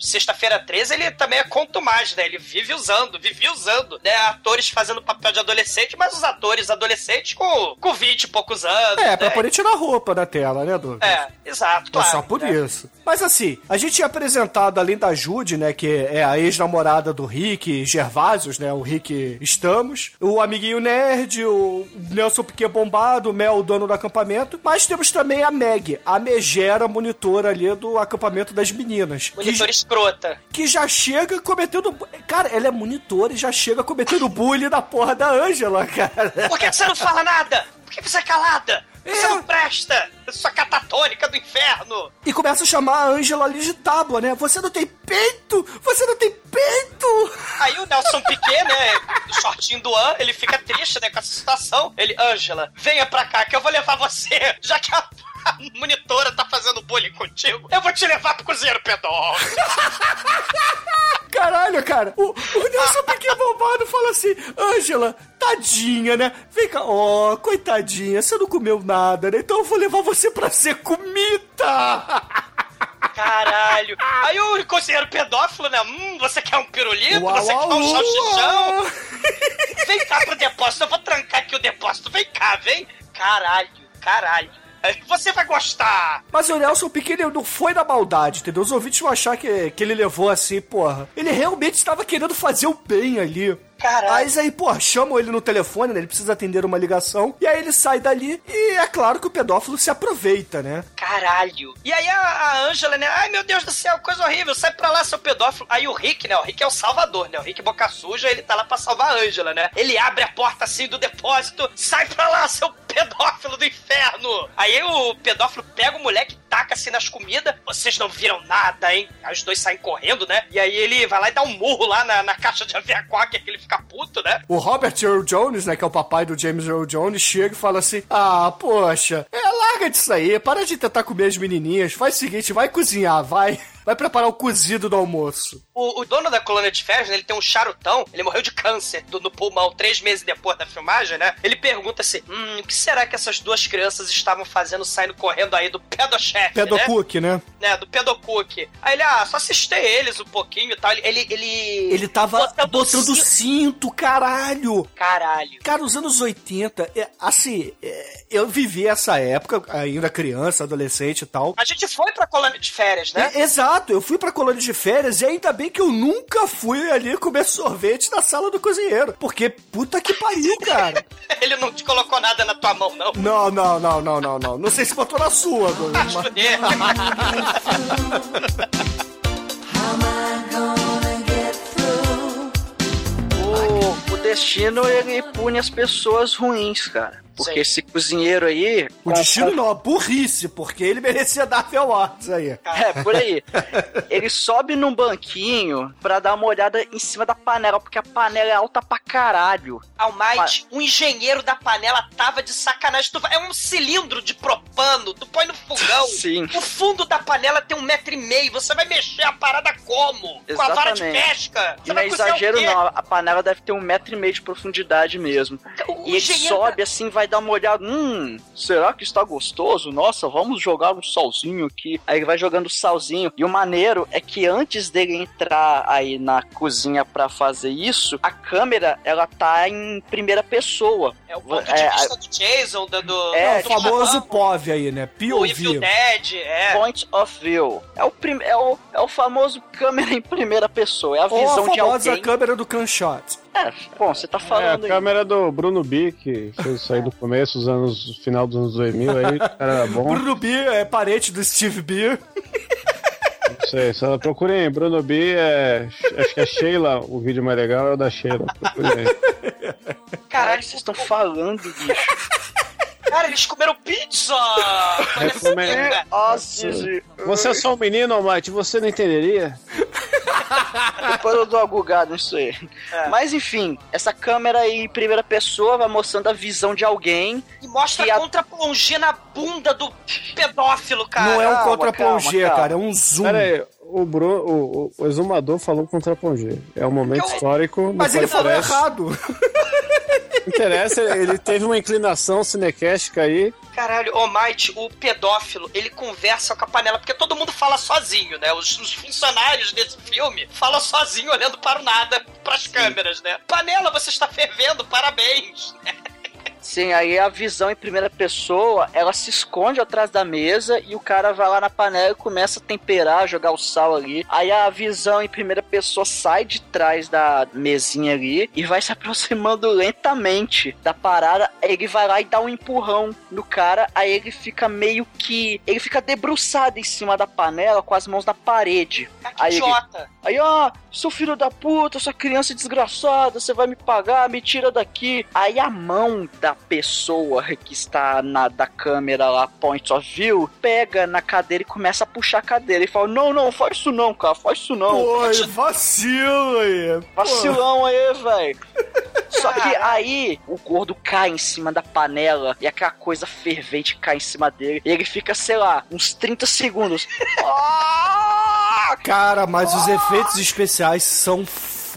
Speaker 3: Sexta-feira 13, ele também é conto mais, né? Ele vive usando, vive usando, né? Atores fazendo papel de adolescente, mas os atores adolescentes com, com 20 e poucos anos.
Speaker 5: É, né? pra poder tirar roupa da tela, né, Douglas?
Speaker 3: É, exato, claro.
Speaker 5: É só por
Speaker 3: né?
Speaker 5: isso isso. Mas assim, a gente tinha apresentado, além da Jude, né, que é a ex-namorada do Rick Gervasios, né, o Rick Estamos, o amiguinho nerd, o Nelson Piquet bombado, o Mel, o dono do acampamento, mas temos também a Meg, a megera monitora ali do acampamento das meninas.
Speaker 3: Monitora escrota.
Speaker 5: Que já chega cometendo... Cara, ela é monitora e já chega cometendo bullying da porra da Angela, *laughs* cara.
Speaker 3: Por que você não fala nada? Por que você é calada? Você é. não presta! Sua catatônica do inferno!
Speaker 5: E começa a chamar a Angela ali de tábua, né? Você não tem peito! Você não tem peito!
Speaker 3: Aí o Nelson Piquet, né? O shortinho do An, ele fica triste, né? Com essa situação. Ele, Angela, venha pra cá que eu vou levar você, já que a *laughs* monitora tá fazendo bullying contigo, eu vou te levar pro cozinheiro pedófilo. *laughs*
Speaker 5: Caralho, cara. O, o Nelson Piquet bombado fala assim: Ângela, tadinha, né? Vem cá, ó, oh, coitadinha, você não comeu nada, né? Então eu vou levar você pra ser comida. *laughs*
Speaker 3: Caralho. Aí o cozinheiro pedófilo, né? Hum, você quer um pirulito? Uau, você quer um salsichão? vem cá pro depósito, eu vou trancar aqui o depósito. Vem cá, vem. Caralho, caralho. *laughs* Você vai gostar!
Speaker 5: Mas o Nelson Piquet não foi na maldade, entendeu? Os ouvintes vão achar que, que ele levou assim, porra. Ele realmente estava querendo fazer o bem ali.
Speaker 3: Caralho.
Speaker 5: Mas aí, pô, chamam ele no telefone, né? Ele precisa atender uma ligação. E aí ele sai dali e é claro que o pedófilo se aproveita, né?
Speaker 3: Caralho. E aí a, a Angela, né? Ai, meu Deus do céu, coisa horrível. Sai pra lá, seu pedófilo. Aí o Rick, né? O Rick é o salvador, né? O Rick Boca Suja, ele tá lá pra salvar a Angela, né? Ele abre a porta assim do depósito. Sai pra lá, seu pedófilo do inferno. Aí o pedófilo pega o moleque taca aparecem nas comidas. Vocês não viram nada, hein? Aí os dois saem correndo, né? E aí ele vai lá e dá um murro lá na, na caixa de *laughs* aviaquaque, que ele puto, né?
Speaker 5: O Robert Earl Jones, né, que é o papai do James Earl Jones, chega e fala assim: Ah, poxa, é, larga disso aí, para de tentar comer as menininhas, faz o seguinte, vai cozinhar, vai. *laughs* Vai preparar o cozido do almoço.
Speaker 3: O, o dono da colônia de férias, né, ele tem um charutão, ele morreu de câncer do, no pulmão três meses depois da filmagem, né? Ele pergunta assim: hum, o que será que essas duas crianças estavam fazendo saindo correndo aí do pedochefe?
Speaker 5: Pedocook, né?
Speaker 3: né? Do pedocook. Aí ele, ah, só assistei eles um pouquinho e tal. Ele. Ele, ele,
Speaker 5: ele tava botando, botando cinto. cinto, caralho.
Speaker 3: Caralho.
Speaker 5: Cara, os anos 80, é, assim, é, eu vivi essa época, ainda criança, adolescente e tal.
Speaker 3: A gente foi pra colônia de férias, né?
Speaker 5: É, exato, eu fui pra colônia de férias e ainda bem que eu nunca fui ali comer sorvete na sala do cozinheiro. Porque puta que pariu, cara. *laughs*
Speaker 3: Ele não te colocou nada na tua mão, não?
Speaker 5: Não, não, não, não, não, não. Não sei se botou na sua, *laughs* mas...
Speaker 11: o, *laughs* o destino ele pune as pessoas ruins, cara. Porque Sim. esse cozinheiro aí.
Speaker 5: O destino não, a burrice, porque ele merecia dar Awards aí.
Speaker 11: É, por aí. ele sobe num banquinho pra dar uma olhada em cima da panela, porque a panela é alta pra caralho.
Speaker 3: Almighty, o engenheiro da panela tava de sacanagem. É um cilindro de propano, tu põe no fogão.
Speaker 11: Sim.
Speaker 3: O fundo da panela tem um metro e meio. Você vai mexer a parada como?
Speaker 11: Exatamente.
Speaker 3: Com a vara de pesca?
Speaker 11: Você não é exagero, não. A panela deve ter um metro e meio de profundidade mesmo. O e ele sobe assim, vai dar uma olhada. Hum, será que está gostoso? Nossa, vamos jogar um salzinho aqui. Aí ele vai jogando salzinho. E o maneiro é que antes dele entrar aí na cozinha para fazer isso, a câmera ela tá em primeira pessoa.
Speaker 3: É o ponto de é, vista do Jason, do. do
Speaker 5: é, o famoso POV aí, né?
Speaker 3: POV. O Evil Dead, é.
Speaker 11: Point of View. É o, prim... é o, é o famoso câmera *laughs* em primeira pessoa. É a visão
Speaker 5: Ou a
Speaker 11: de alguém.
Speaker 5: a câmera do Canshot.
Speaker 11: É, bom, você tá falando.
Speaker 6: É, a câmera do Bruno B, que fez isso aí no começo, dos anos, final dos anos 2000, aí, era bom.
Speaker 5: Bruno B é parente do Steve B.
Speaker 6: Não sei, só procurem Bruno B, é, acho que é Sheila, o vídeo mais legal é o da Sheila. Procurem
Speaker 11: aí. Caralho, vocês estão falando, bicho.
Speaker 3: Cara, eles comeram pizza!
Speaker 6: É, Você é só um menino, Mate, você não entenderia?
Speaker 11: Depois eu dou uma bugada nisso aí. É. Mas enfim, essa câmera aí em primeira pessoa vai mostrando a visão de alguém.
Speaker 3: E mostra a contra-plongê na bunda do pedófilo, cara.
Speaker 5: Não é um contra-plongê, cara, é um zoom.
Speaker 6: Pera aí, o, Bruno, o, o, exumador falou contra-plongê. É um momento eu... histórico.
Speaker 5: Mas ele falou errado. *laughs*
Speaker 6: interessa, ele teve uma inclinação cinecástica aí.
Speaker 3: Caralho, o Might, o pedófilo, ele conversa com a panela, porque todo mundo fala sozinho, né? Os, os funcionários desse filme falam sozinho, olhando para o nada, para as câmeras, né? Panela, você está fervendo, parabéns! Né?
Speaker 11: Sim, aí a visão em primeira pessoa, ela se esconde atrás da mesa e o cara vai lá na panela e começa a temperar, jogar o sal ali. Aí a visão em primeira pessoa sai de trás da mesinha ali e vai se *laughs* aproximando lentamente da parada. Ele vai lá e dá um empurrão no cara, aí ele fica meio que. Ele fica debruçado em cima da panela com as mãos na parede.
Speaker 3: Que aí idiota!
Speaker 11: Ele, aí, ó, seu filho da puta, sua criança desgraçada, você vai me pagar, me tira daqui. Aí a mão da pessoa que está na da câmera lá, point of view, pega na cadeira e começa a puxar a cadeira e fala: Não, não, faz isso não, cara, faz isso não.
Speaker 5: Pô, vacilo aí.
Speaker 11: Vacilão aí, velho. Só que aí o gordo cai em cima da panela e aquela coisa fervente cai em cima dele. E ele fica, sei lá, uns 30 segundos.
Speaker 5: Cara, mas os efeitos especiais são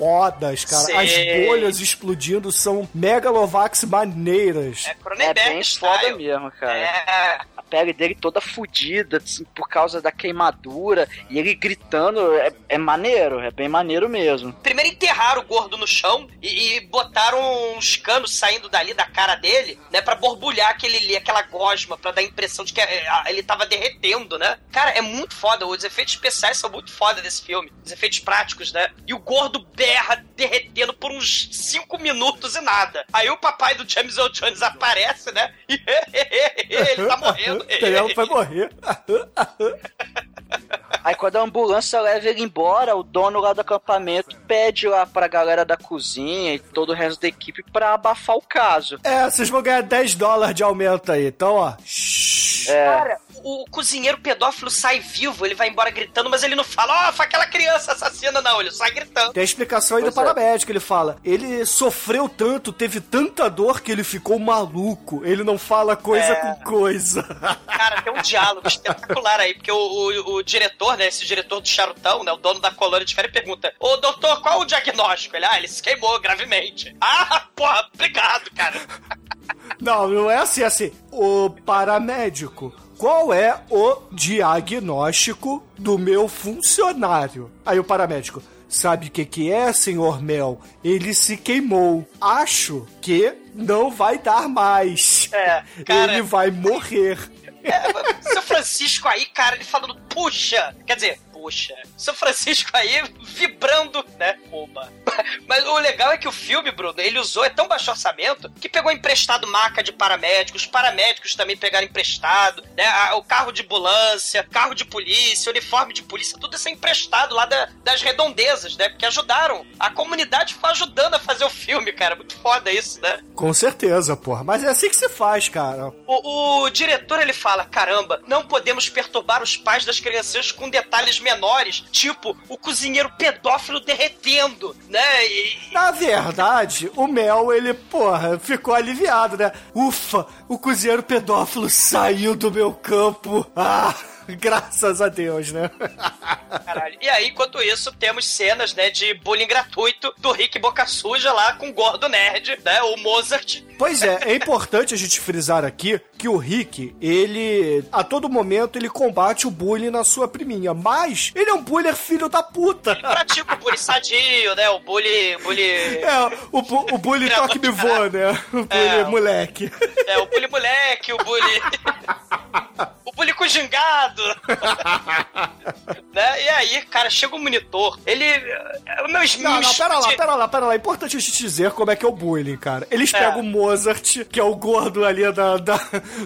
Speaker 5: fodas, cara. Sim. As bolhas explodindo são megalovax maneiras.
Speaker 11: É, é bem foda mesmo, cara. É. Pele dele toda fodida assim, por causa da queimadura e ele gritando é, é, maneiro, é bem maneiro mesmo.
Speaker 3: Primeiro enterraram o gordo no chão e, e botaram uns canos saindo dali da cara dele, né, para borbulhar aquele aquela gosma, para dar a impressão de que é, ele tava derretendo, né? Cara, é muito foda, os efeitos especiais são muito foda desse filme, os efeitos práticos, né? E o gordo terra derretendo por uns 5 minutos e nada. Aí o papai do James Earl Jones aparece, né? E *laughs* ele tá morrendo.
Speaker 5: Ele vai morrer. *laughs*
Speaker 11: Aí quando a ambulância leva ele embora, o dono lá do acampamento pede lá pra galera da cozinha e todo o resto da equipe pra abafar o caso.
Speaker 5: É, vocês vão ganhar 10 dólares de aumento aí, então ó.
Speaker 3: É. Cara, o cozinheiro pedófilo sai vivo, ele vai embora gritando, mas ele não fala, ó, oh, foi aquela criança assassina, não, ele sai gritando.
Speaker 5: Tem a explicação aí pois do é. paramédico, ele fala, ele sofreu tanto, teve tanta dor que ele ficou maluco, ele não fala coisa é... com coisa. *laughs*
Speaker 3: Cara, tem um diálogo espetacular aí, porque o, o, o, diretor, né, esse diretor do charutão, né, o dono da colônia de férias, pergunta, ô doutor, qual o diagnóstico? Ele, ah, ele se queimou gravemente. Ah, porra, obrigado, cara.
Speaker 5: Não, não é assim, é assim. O paramédico, qual é o diagnóstico do meu funcionário? Aí o paramédico, sabe o que, que é, senhor Mel? Ele se queimou. Acho que não vai dar mais. É, *laughs* cara... Ele vai morrer.
Speaker 3: É, seu Francisco aí, cara, ele falando, puxa, quer dizer, poxa, São Francisco aí *laughs* vibrando, né? Oba. *laughs* Mas o legal é que o filme, Bruno, ele usou, é tão baixo orçamento, que pegou emprestado maca de paramédicos, os paramédicos também pegaram emprestado, né? O carro de ambulância, carro de polícia, uniforme de polícia, tudo isso é emprestado lá da, das redondezas, né? Porque ajudaram. A comunidade ficou ajudando a fazer o filme, cara. Muito foda isso, né?
Speaker 5: Com certeza, porra. Mas é assim que se faz, cara.
Speaker 3: O, o diretor, ele fala, caramba, não podemos perturbar os pais das crianças com detalhes menores, tipo o cozinheiro pedófilo derretendo, né? E...
Speaker 5: Na verdade, o Mel, ele, porra, ficou aliviado, né? Ufa, o cozinheiro pedófilo saiu do meu campo. Ah! *laughs* Graças a Deus, né? *laughs*
Speaker 3: Caralho. E aí, enquanto isso, temos cenas, né, de bullying gratuito do Rick Boca Suja lá com o gordo nerd, né, o Mozart.
Speaker 5: Pois é, é importante a gente frisar aqui que o Rick, ele, a todo momento, ele combate o bullying na sua priminha, mas ele é um bullying filho da puta. Ele
Speaker 3: pratica o bullying sadio, né, o bullying... bullying... *laughs*
Speaker 5: É, o, o bullying toque me voa, né, o bullying é, moleque.
Speaker 3: É, o bullying moleque, o bullying... *laughs* o com gingado. *laughs* né? E aí, cara, chega o um monitor, ele...
Speaker 5: Meus, não, meus... não, pera lá, pera lá, pera lá. É importante a gente dizer como é que é o bullying, cara. Eles é. pegam o Mozart, que é o gordo ali da, da,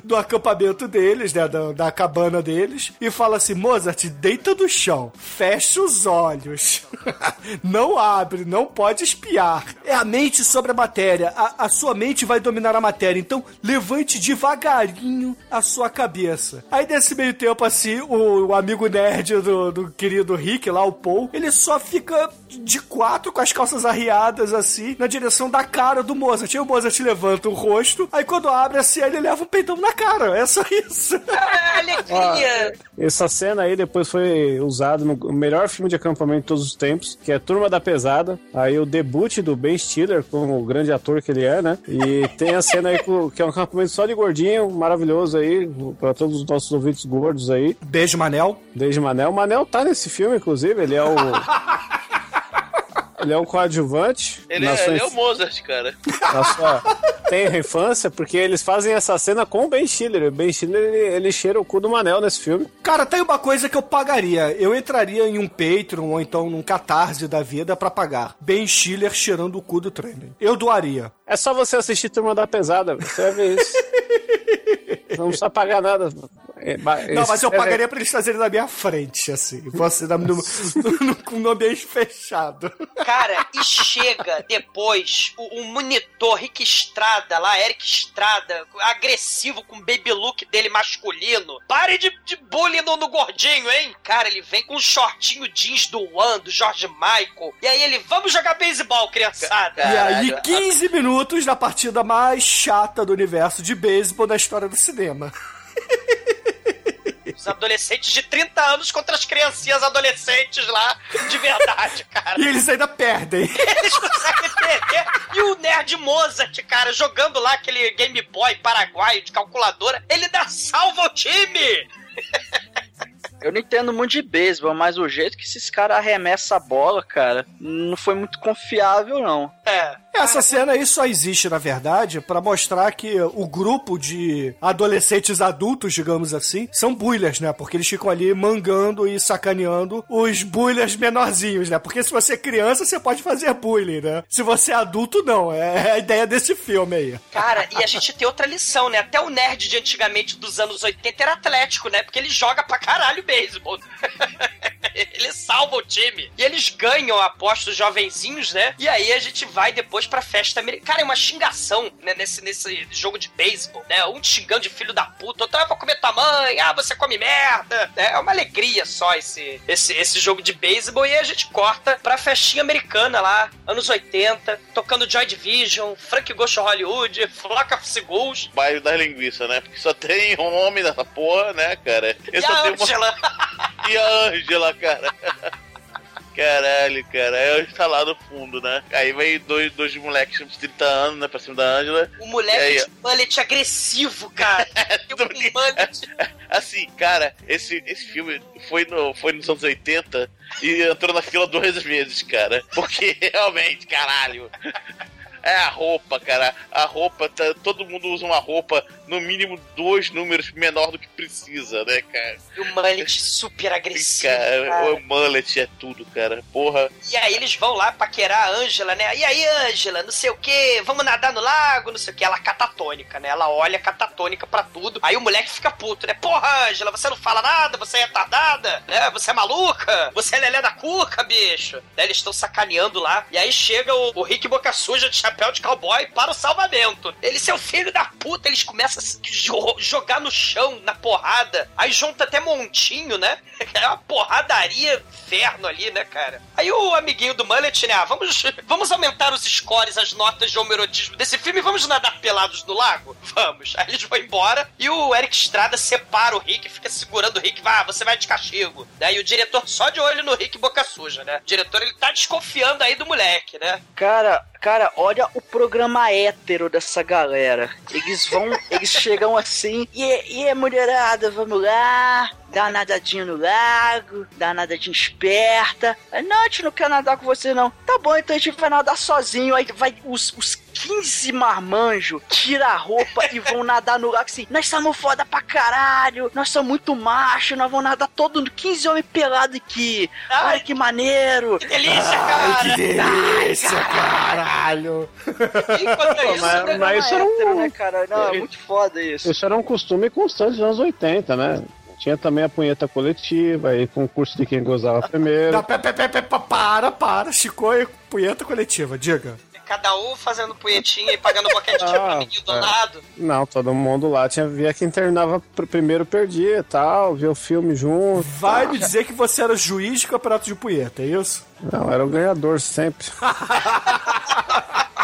Speaker 5: do acampamento deles, né? Da, da cabana deles, e fala assim: Mozart, deita no chão, fecha os olhos, *laughs* não abre, não pode espiar. É a mente sobre a matéria. A, a sua mente vai dominar a matéria. Então, levante devagarinho a sua cabeça. Aí, nesse meio tempo, assim, o, o amigo nerd do, do querido Rick, lá, o Paul, ele só fica de quatro com as calças arriadas, assim, na direção da cara do Mozart. Aí o Mozart levanta o rosto, aí quando abre assim, ele leva um peitão na cara. É só isso.
Speaker 3: Ah, alegria!
Speaker 6: essa cena aí depois foi usada no melhor filme de acampamento de todos os tempos, que é Turma da Pesada. Aí o debut do Ben Stiller, como o grande ator que ele é, né? E tem a cena aí que é um acampamento só de gordinho, maravilhoso aí, para todos os nossos ouvintes gordos aí.
Speaker 5: Beijo, Manel.
Speaker 6: Beijo, Manel. O Manel tá nesse filme, inclusive, ele é o. *laughs* Ele é um coadjuvante.
Speaker 4: Ele, é, sua... ele é o Mozart, cara.
Speaker 6: Na sua tenra infância, porque eles fazem essa cena com o Ben Stiller. O Ben Stiller, ele, ele cheira o cu do Manel nesse filme.
Speaker 5: Cara, tem uma coisa que eu pagaria. Eu entraria em um Patreon ou então num Catarse da vida para pagar. Ben Stiller cheirando o cu do Tremen. Eu doaria.
Speaker 6: É só você assistir Turma da Pesada, você vai ver isso. *laughs* Não precisa pagar nada.
Speaker 5: É, não, mas eu é, pagaria pra eles fazerem na minha frente, assim. Você no, no, no, no ambiente fechado.
Speaker 3: Cara, e chega depois o, o monitor Rick Estrada lá, Eric Estrada, agressivo com o baby look dele masculino. Pare de, de bullying no, no, gordinho, hein? Cara, ele vem com um shortinho jeans do One, do George Michael. E aí ele, vamos jogar beisebol, criançada.
Speaker 5: E aí, 15 minutos da partida mais chata do universo de beisebol da história do cinema.
Speaker 3: Os adolescentes de 30 anos contra as criancinhas adolescentes lá, de verdade, *laughs* cara.
Speaker 5: E eles ainda perdem.
Speaker 3: Eles conseguem perder. E o Nerd Mozart, cara, jogando lá aquele Game Boy paraguaio de calculadora, ele dá salva ao time!
Speaker 11: Eu não entendo muito de beisebol, mas o jeito que esses caras arremessam a bola, cara, não foi muito confiável, não.
Speaker 3: É.
Speaker 5: Essa cena aí só existe, na verdade, para mostrar que o grupo de adolescentes adultos, digamos assim, são bullies, né? Porque eles ficam ali mangando e sacaneando os bullies menorzinhos, né? Porque se você é criança, você pode fazer bullying, né? Se você é adulto, não. É a ideia desse filme aí.
Speaker 3: Cara, e a gente tem outra lição, né? Até o nerd de antigamente dos anos 80 era atlético, né? Porque ele joga pra caralho beisebol. *laughs* Ele salva o time. E eles ganham aposta dos jovenzinhos, né? E aí a gente vai depois pra festa americana. Cara, é uma xingação, né? Nesse, nesse jogo de beisebol, né? Um xingando de filho da puta, outro, ah, vou comer tua mãe, ah, você come merda. né? É uma alegria só esse, esse, esse jogo de beisebol. E a gente corta pra festinha americana lá, anos 80, tocando Joy Division, Frank Ghost Hollywood, Flock of Seagulls.
Speaker 4: Bairro das linguiças, né? Porque só tem um homem nessa porra, né, cara?
Speaker 3: E
Speaker 4: só
Speaker 3: a
Speaker 4: tem uma-
Speaker 3: Angela. *laughs*
Speaker 4: E a Ângela, cara. *laughs* Caralho, cara. Aí está lá no fundo, né? Aí vem dois, dois moleques de 30 anos, né? Pra cima da Ângela.
Speaker 3: O moleque
Speaker 4: aí,
Speaker 3: de mullet agressivo, cara. *laughs* Tem um mullet. *laughs*
Speaker 4: Assim, cara, esse, esse filme foi, no, foi nos anos 80 e entrou na fila duas vezes, cara. Porque *laughs* realmente, caralho. É a roupa, cara. A roupa, tá- todo mundo usa uma roupa, no mínimo dois números menor do que precisa, né, cara?
Speaker 3: E o mullet super agressivo.
Speaker 4: Cara,
Speaker 3: cara.
Speaker 4: o mullet é tudo, cara. Porra.
Speaker 3: E aí eles vão lá paquerar a Ângela, né? E aí, Ângela, não sei o que, vamos nadar no lago, não sei o que. Ela catatônica, né? Ela olha catatônica pra tudo. Aí o moleque fica puto, né? Porra, Ângela, você não fala nada, você é retardada, né? Você é maluca, você é lelé da cuca, bicho. Daí eles estão sacaneando lá. E aí chega o, o Rick Boca Suja de chapéu de cowboy para o salvamento. Ele, seu filho da puta, eles começam a jo- jogar no chão, na porrada. Aí junta até montinho, né? *laughs* É uma porradaria inferno ali, né, cara? Aí o amiguinho do Mullet, né? ah, vamos, vamos aumentar os scores, as notas de homerotismo desse filme vamos nadar pelados no lago? Vamos. Aí eles vão embora e o Eric Estrada separa o Rick, fica segurando o Rick, vá, você vai de castigo. Daí o diretor só de olho no Rick boca suja, né? O diretor, ele tá desconfiando aí do moleque, né?
Speaker 11: Cara, cara, olha o programa hétero dessa galera. Eles vão, *laughs* eles chegam assim, e, e mulherada, vamos lá, dá uma nadadinha no lago, dá uma nadadinha esperta. Aí, Não, a gente não quer nadar com você não. Tá bom, então a gente vai nadar sozinho. Aí vai os, os 15 marmanjos, tira a roupa e vão nadar no lago assim. Nós somos foda pra caralho, nós somos muito macho, nós vamos nadar todo 15 homens pelados aqui. Olha que maneiro.
Speaker 3: Que delícia, cara!
Speaker 5: Que delícia, caralho!
Speaker 3: Enquanto
Speaker 11: Pô,
Speaker 3: isso,
Speaker 11: mas,
Speaker 3: né,
Speaker 11: mas isso era um...
Speaker 6: hétero,
Speaker 11: né, cara? Não, é muito foda isso.
Speaker 6: Isso era um costume constante dos anos 80, né? Tinha também a punheta coletiva, aí concurso de quem gozava primeiro.
Speaker 5: Não, pe, pe, pe, pe, pa- para, para. Chicoio, punheta coletiva, diga.
Speaker 3: Cada um fazendo punhetinha e pagando boquete de
Speaker 6: Ah,
Speaker 3: amiguinho do
Speaker 6: é.
Speaker 3: lado.
Speaker 6: Não, todo mundo lá tinha via quem terminava pr- primeiro perdia e tal, via o filme junto.
Speaker 5: Vai me dizer que você era juiz de campeonato de punheta, é isso?
Speaker 6: Não, era o ganhador sempre. *laughs*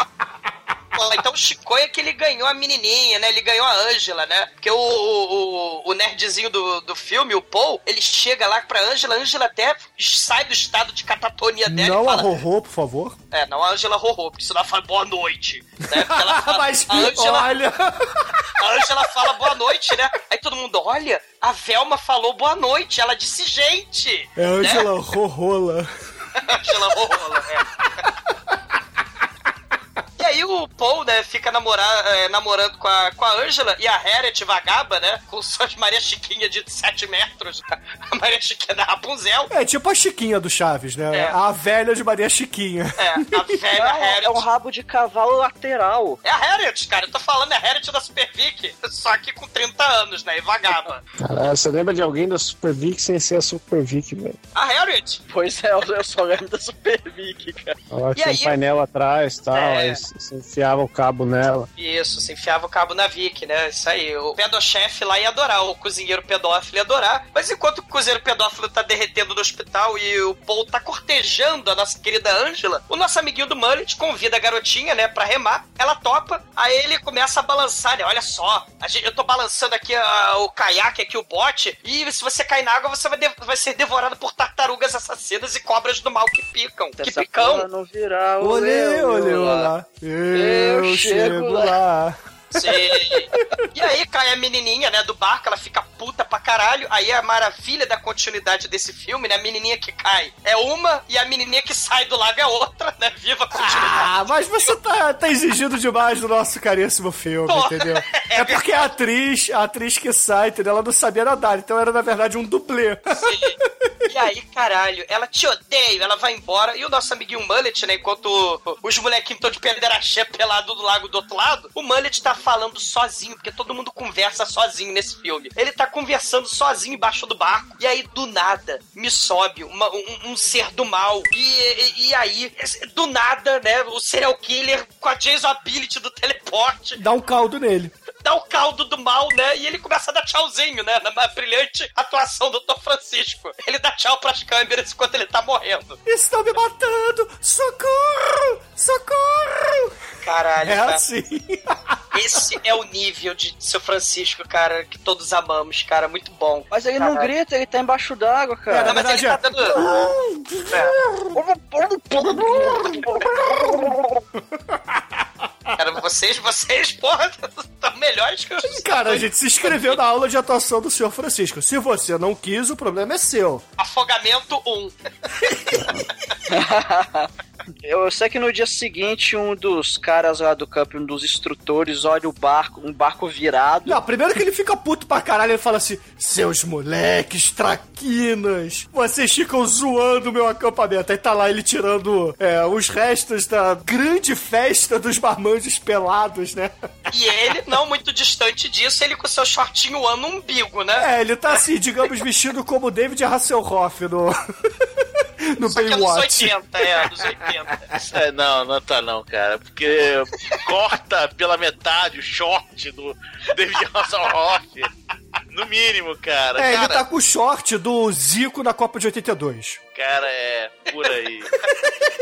Speaker 3: Pô, então o Chicoia que ele ganhou a menininha, né? Ele ganhou a Ângela, né? Porque o, o, o nerdzinho do, do filme, o Paul, ele chega lá pra Ângela, a Ângela até sai do estado de catatonia dela
Speaker 5: Não
Speaker 3: e
Speaker 5: a
Speaker 3: fala...
Speaker 5: Rorô, por favor.
Speaker 3: É, não a Ângela Rorô, porque senão ela fala boa noite. Né? Porque ela *laughs* fala,
Speaker 5: Mas,
Speaker 3: a Ângela,
Speaker 5: olha...
Speaker 3: a Ângela fala boa noite, né? Aí todo mundo, olha, a Velma falou boa noite. Ela disse gente.
Speaker 5: É Ângela Rorrola. *laughs*
Speaker 3: Angela Rorrola, é. E aí o Paul, né, fica namorar, é, namorando com a, com a Angela e a Harriet vagaba, né, com suas Maria Chiquinha de 7 metros, *laughs* a Maria Chiquinha da Rapunzel.
Speaker 5: É tipo a Chiquinha do Chaves, né?
Speaker 3: É.
Speaker 5: A velha de Maria Chiquinha.
Speaker 3: É, a *laughs* velha
Speaker 11: Não,
Speaker 3: Harriet.
Speaker 11: é um rabo de cavalo lateral.
Speaker 3: É a Harriet, cara, eu tô falando, é a Harriet da Super Vic, só que com 30 anos, né, e vagaba. *laughs*
Speaker 6: Caralho, você lembra de alguém da Super Vic sem ser a Super Vic, velho?
Speaker 3: A Harriet,
Speaker 11: Pois é, eu só lembro da Super Vic, cara.
Speaker 6: Ela
Speaker 3: E
Speaker 6: tinha
Speaker 3: aí-
Speaker 6: um painel atrás e tal,
Speaker 3: É.
Speaker 6: aí você você enfiava o cabo nela.
Speaker 3: Isso, se enfiava o cabo na Vic, né? Isso aí. O pedochefe lá ia adorar, o cozinheiro pedófilo ia adorar. Mas enquanto o cozinheiro pedófilo tá derretendo no hospital e o Paul tá cortejando a nossa querida Angela, o nosso amiguinho do Mullet convida a garotinha, né, pra remar. Ela topa, aí ele começa a balançar, né? Olha só, a gente- eu tô balançando aqui a- o caiaque, aqui o bote, e se você cair na água, você vai, de- vai ser devorado por tartarugas assassinas e cobras do mal que picam. Que
Speaker 11: Essa
Speaker 3: picão.
Speaker 11: porra não virar o
Speaker 5: Olê, olê,
Speaker 11: lá.
Speaker 5: olá. Eu,
Speaker 11: Eu
Speaker 5: chego
Speaker 11: chego
Speaker 5: lá.
Speaker 3: Sim. E aí cai a menininha, né, do barco, ela fica puta pra caralho. Aí a maravilha da continuidade desse filme, né, a menininha que cai é uma e a menininha que sai do lago é outra, né? Viva a continuidade.
Speaker 5: Ah, mas você tá, tá exigindo demais do nosso caríssimo filme,
Speaker 3: Pô,
Speaker 5: entendeu? *laughs* É porque a atriz, a atriz que sai, entendeu? Ela não sabia nadar, então era na verdade um dublê.
Speaker 3: E aí, caralho, ela te odeia, ela vai embora. E o nosso amiguinho Mullet, né? Enquanto os molequinhos estão de pederaxé pelado do lago do outro lado, o Mullet tá falando sozinho, porque todo mundo conversa sozinho nesse filme. Ele tá conversando sozinho embaixo do barco. E aí, do nada, me sobe uma- um, um ser do mal. E, e, e aí, do nada, né? O serial killer com a Jason Ability do teleporte
Speaker 5: Dá um caldo nele.
Speaker 3: dá o caldo do mal, né? E ele começa a dar tchauzinho, né? Na brilhante atuação do Dr. Francisco. Ele dá tchau pras câmeras enquanto ele tá morrendo.
Speaker 5: Estão me matando! Socorro! Socorro!
Speaker 3: Caralho,
Speaker 5: É
Speaker 3: cara.
Speaker 5: assim. *laughs*
Speaker 3: Esse é o nível de seu Francisco, cara, que todos amamos, cara. Muito bom.
Speaker 11: Mas ele não
Speaker 3: Caralho.
Speaker 11: grita, ele tá embaixo d'água,
Speaker 5: É,
Speaker 11: cara.
Speaker 5: na
Speaker 3: Não, mas
Speaker 5: verdade
Speaker 3: ele
Speaker 5: é.
Speaker 3: tá dando. *laughs* *laughs* Cara, vocês, vocês, porra, estão melhores que os.
Speaker 5: Cara, a gente se inscreveu na aula de atuação do senhor Francisco. Se você não quis, o problema é seu.
Speaker 3: Afogamento 1.
Speaker 11: Eu sei que no dia seguinte, um dos caras lá do campo, um dos instrutores, olha o barco, um barco virado.
Speaker 5: Não, primeiro que ele fica puto pra caralho, ele fala assim: Seus moleques, traquinas, vocês ficam zoando meu acampamento. Aí tá lá ele tirando é, os restos da grande festa dos marmanjos pelados, né?
Speaker 3: E ele, não muito distante disso, ele com seu shortinho ano umbigo, né?
Speaker 5: É, ele tá assim, digamos, vestido como David Hasselhoff no. *laughs* no
Speaker 3: Só que é dos
Speaker 5: Baywatch.
Speaker 3: 80, é, dos 80.
Speaker 4: É, não, não tá não, cara. Porque corta pela metade o short do David Hasselhoff. No mínimo, cara.
Speaker 5: É, ele
Speaker 4: cara,
Speaker 5: tá com o short do Zico na Copa de 82.
Speaker 4: cara, é por aí.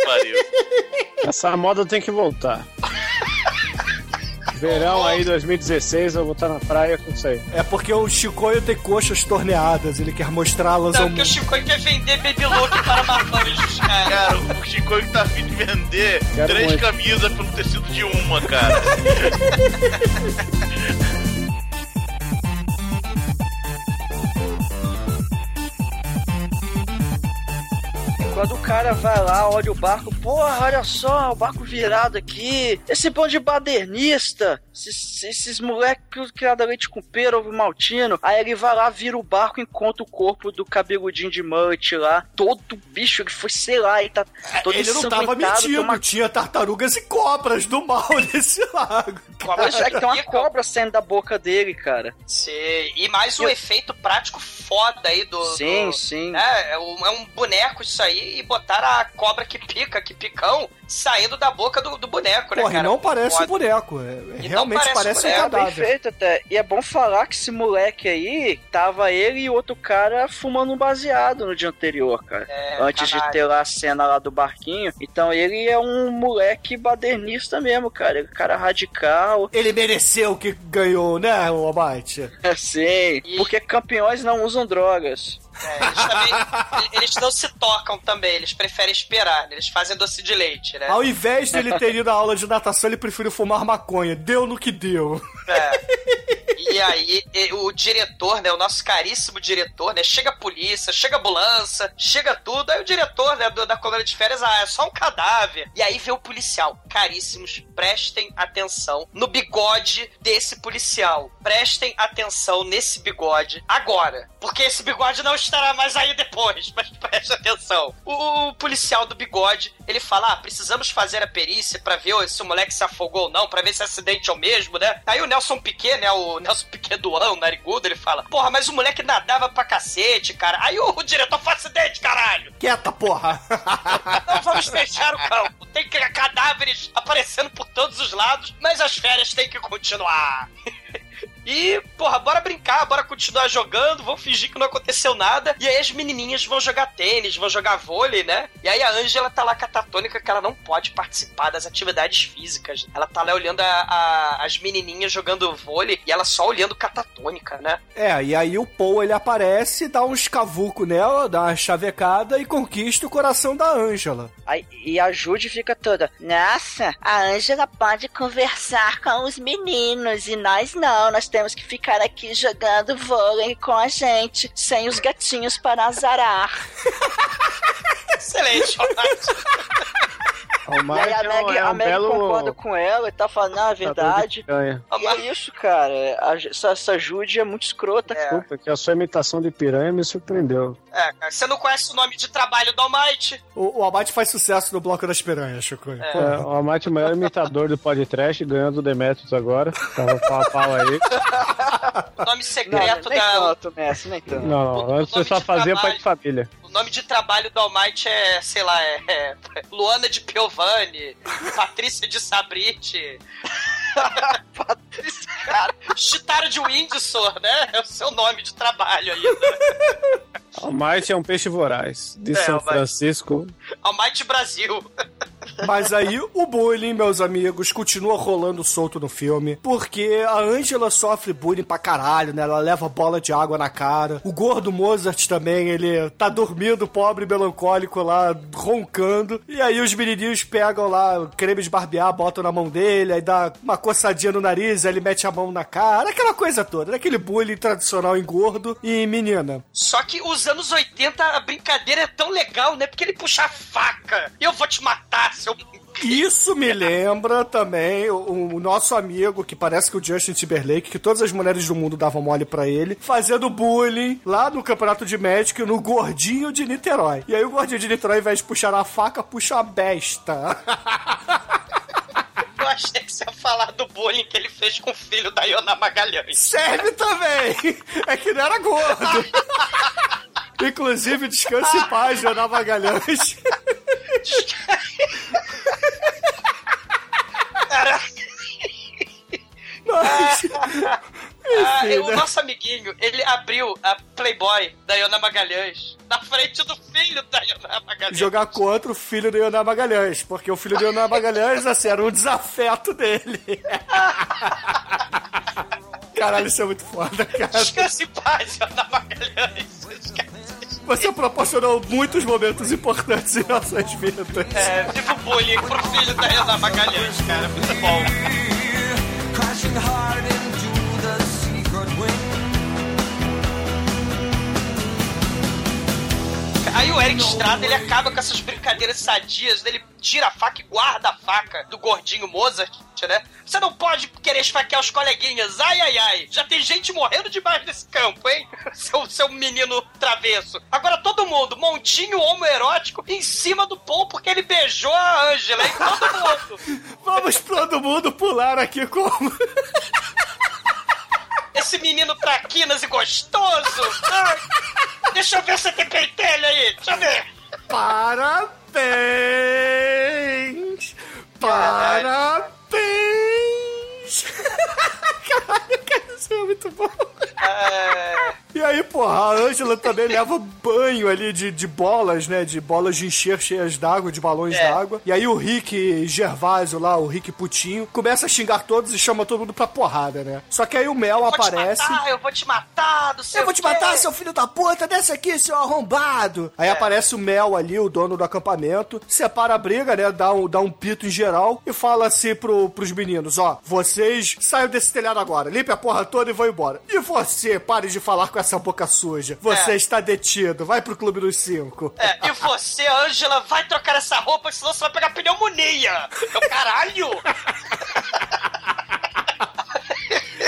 Speaker 4: Pariu.
Speaker 6: Essa moda tem que voltar. Verão aí 2016, eu vou estar na praia com isso aí.
Speaker 5: É porque o Chicoio tem coxas torneadas, ele quer mostrá-las ao
Speaker 3: porque o
Speaker 5: mundo.
Speaker 3: Chico quer vender baby look para marmanjos, cara.
Speaker 4: Cara, o Chico que tá afim de vender
Speaker 6: Quero
Speaker 4: três
Speaker 6: muito.
Speaker 4: camisas pelo tecido de uma, cara. *laughs*
Speaker 11: Quando o cara vai lá, olha o barco, porra, olha só, o barco virado aqui. Esse bando de badernista, esses, esses moleques criados a leite com pera, ovo maltino. Aí ele vai lá, vira o barco, encontra o corpo do cabeludinho de mullet lá. Todo bicho, ele foi, sei lá, ele tá todo
Speaker 5: Ele não tava mentindo,
Speaker 11: uma
Speaker 5: tinha tartarugas e cobras do mal *laughs* nesse lago.
Speaker 11: Mas é que tem uma cobra saindo da boca dele, cara.
Speaker 3: Sim, e mais um efeito prático foda aí do.
Speaker 11: Sim,
Speaker 3: do-
Speaker 11: sim.
Speaker 3: É, é um, é um boneco isso aí e botaram a cobra que pica, que picão, saindo da boca do, do boneco, né,
Speaker 5: Porra, e
Speaker 3: cara?
Speaker 5: não parece
Speaker 3: Foda.
Speaker 5: um boneco. é-
Speaker 3: E não
Speaker 5: realmente
Speaker 3: parece
Speaker 5: parece,
Speaker 3: um
Speaker 5: um
Speaker 3: boneco,
Speaker 11: É bem
Speaker 5: cadáver.
Speaker 11: feito até. E é bom falar que esse moleque aí, tava ele e outro cara fumando um baseado no dia anterior, cara.
Speaker 3: É,
Speaker 11: Antes de
Speaker 3: caralho.
Speaker 11: ter lá a cena lá do barquinho. Então ele é um moleque badernista mesmo, cara. Ele é um cara radical. *laughs*
Speaker 5: Ele mereceu o que ganhou, né, o Abate? *laughs*
Speaker 11: Sim, porque campeões não usam drogas.
Speaker 3: É, eles também. eles não se tocam também, eles preferem esperar, né? eles fazem doce de leite, né?
Speaker 5: Ao invés dele ter ido à aula de natação, ele preferiu fumar maconha. Deu no que deu.
Speaker 3: É. E aí, e- o diretor, né? O nosso caríssimo diretor, né? Chega a polícia, chega a ambulância, chega tudo. Aí o diretor, né? do- da colônia de férias, ah, é só um cadáver. E aí vê o policial. Caríssimos, prestem atenção no bigode desse policial. Prestem atenção nesse bigode agora. Porque esse bigode não estará mais aí depois. *laughs* Mas preste atenção. O, o policial do bigode, ele fala: ah, precisamos fazer a perícia pra ver se o moleque se afogou ou não, pra ver se o acidente é o mesmo, né? Aí o Piquet, né? O Nelson Piquet do ano, narigudo, ele fala: porra, mas o moleque nadava pra cacete, cara. Aí o, o diretor faz acidente, caralho.
Speaker 5: Quieta, porra!
Speaker 3: Não vamos fechar o campo. Tem que- cadáveres aparecendo por todos os lados, mas as férias têm que continuar. E, porra, bora brincar, bora continuar jogando, vamos fingir que não aconteceu nada. E aí as menininhas vão jogar tênis, vão jogar vôlei, né? E aí a Ângela tá lá catatônica que ela não pode participar das atividades físicas. Ela tá lá olhando a- a- as menininhas jogando vôlei e ela só olhando catatônica, né?
Speaker 5: É, e aí o Paul ele aparece, dá um escavuco nela, dá uma chavecada e conquista o coração da Ângela.
Speaker 11: Aí, e a Jude fica toda.
Speaker 12: Nossa, a Ângela pode conversar com os meninos e nós não. Nós temos que ficar aqui jogando vôlei com a gente, sem os gatinhos para azarar. *laughs*
Speaker 3: Excelente.
Speaker 6: O
Speaker 11: E aí a
Speaker 6: Mike é um-
Speaker 11: Meg,
Speaker 6: é
Speaker 11: a
Speaker 6: um
Speaker 11: Meg
Speaker 6: belo-
Speaker 11: concorda com ela e tá falando, não, é verdade. E é isso, cara. A- essa, essa Judy é muito escrota.
Speaker 6: Desculpa, que a sua imitação de piranha me surpreendeu.
Speaker 3: É, cara, você não conhece o nome de trabalho do Almighty?
Speaker 5: O, o Abate faz sucesso no Bloco das Piranhas, Chico.
Speaker 3: É.
Speaker 6: É, o Amate é o maior imitador do podcast, ganhando o Demetrius agora. Tava pau a pau aí. *laughs*
Speaker 3: O nome
Speaker 11: Não,
Speaker 3: secreto
Speaker 11: nem
Speaker 3: da.
Speaker 11: tanto, Messi, nem tanto.
Speaker 6: Não, não, você só fazia pai de família.
Speaker 3: O nome de trabalho do Almighty é, sei lá, é, é *laughs* Luana de Piovani, Patrícia de Sabrite. *laughs* *laughs* Patrícia, cara. Chitara de Windsor, né? É o seu nome de trabalho ainda.
Speaker 6: O Mike é um peixe voraz, de
Speaker 3: É,
Speaker 6: São
Speaker 3: Mike.
Speaker 6: Francisco.
Speaker 3: Almighty Brasil.
Speaker 5: Mas aí o bullying, meus amigos, continua rolando solto no filme, porque a Angela sofre bullying pra caralho, né? Ela leva bola de água na cara. O gordo Mozart também, ele tá dormindo, pobre, melancólico lá, roncando. E aí os menininhos pegam lá creme de barbear, botam na mão dele, aí dá uma coçadinha no nariz, aí ele mete a mão na cara, aquela coisa toda, aquele bullying tradicional em gordo e menina.
Speaker 3: Só que os anos 80 a brincadeira é tão legal, né? Porque ele puxa a faca. Eu vou te matar, seu. *laughs*
Speaker 5: Isso me lembra também o, o nosso amigo, que parece que o Justin Timberlake, que todas as mulheres do mundo davam mole pra ele, fazendo bullying lá no campeonato de Magic no gordinho de Niterói. E aí o gordinho de Niterói, ao invés de puxar a faca, puxa a besta. *laughs*
Speaker 3: Eu achei que você ia falar do bullying que ele fez com o filho da Iona Magalhães.
Speaker 5: Serve também! É que não era gordo. *laughs* Inclusive, descanse em paz, Leonel Magalhães. Mas... *laughs*
Speaker 3: Ah,
Speaker 5: Enfim,
Speaker 3: o
Speaker 5: né?
Speaker 3: nosso amiguinho, ele abriu a Playboy da Iona Magalhães na frente do filho da Iona Magalhães.
Speaker 5: jogar contra o filho do Leonel Magalhães, porque o filho do Leonel Magalhães, assim, era um desafeto dele. *laughs* Caralho, isso é muito foda, cara.
Speaker 3: Descanse em paz, Iona Magalhães.
Speaker 5: Você proporcionou muitos momentos importantes em nossas vidas.
Speaker 3: É, viva o bullying pro filho da Iona Magalhães, cara. Muito bom.
Speaker 13: Crashing hard into the secret wing.
Speaker 3: Aí o Eric Estrada, ele acaba com essas brincadeiras sadias, ele tira a faca e guarda a faca do gordinho Mozart, né? Você não pode querer esfaquear os coleguinhas, ai, ai, ai. Já tem gente morrendo debaixo desse campo, hein? *laughs* Seu, seu menino travesso. Agora todo mundo, montinho homoerótico em cima do pão porque ele beijou a Ângela, hein? Todo mundo. *laughs*
Speaker 5: Vamos todo mundo pular aqui como... *laughs*
Speaker 3: Esse menino traquinas e gostoso. Ai, deixa eu ver se tem pentelho aí. Deixa eu ver.
Speaker 5: Parabéns! Parabéns! Caralho, cara, isso é muito bom. E aí, porra, a Ângela também leva banho ali de, de bolas, né? De bolas de encher cheias d'água, de balões
Speaker 3: É.
Speaker 5: d'água. E aí o Rick Gervásio lá, o Rick Putinho, começa a xingar todos e chama todo mundo pra porrada, né? Só que aí o Mel
Speaker 3: te
Speaker 5: aparece.
Speaker 3: matar, eu vou te matar, do
Speaker 5: Eu vou te matar, seu filho da puta, desce aqui, seu arrombado. Aí aparece o Mel ali, o dono do acampamento, separa a briga, né? Dá um, dá um pito em geral e fala assim pro, pros meninos: ó, vocês saiam desse telhado agora, limpe a porra toda e vão embora. E você, pare de falar com essa boca suja. Você
Speaker 3: É.
Speaker 5: está detido, vai pro clube dos cinco.
Speaker 3: É, e você, Ângela, vai trocar essa roupa, senão você vai pegar pneumonia. Eu, caralho!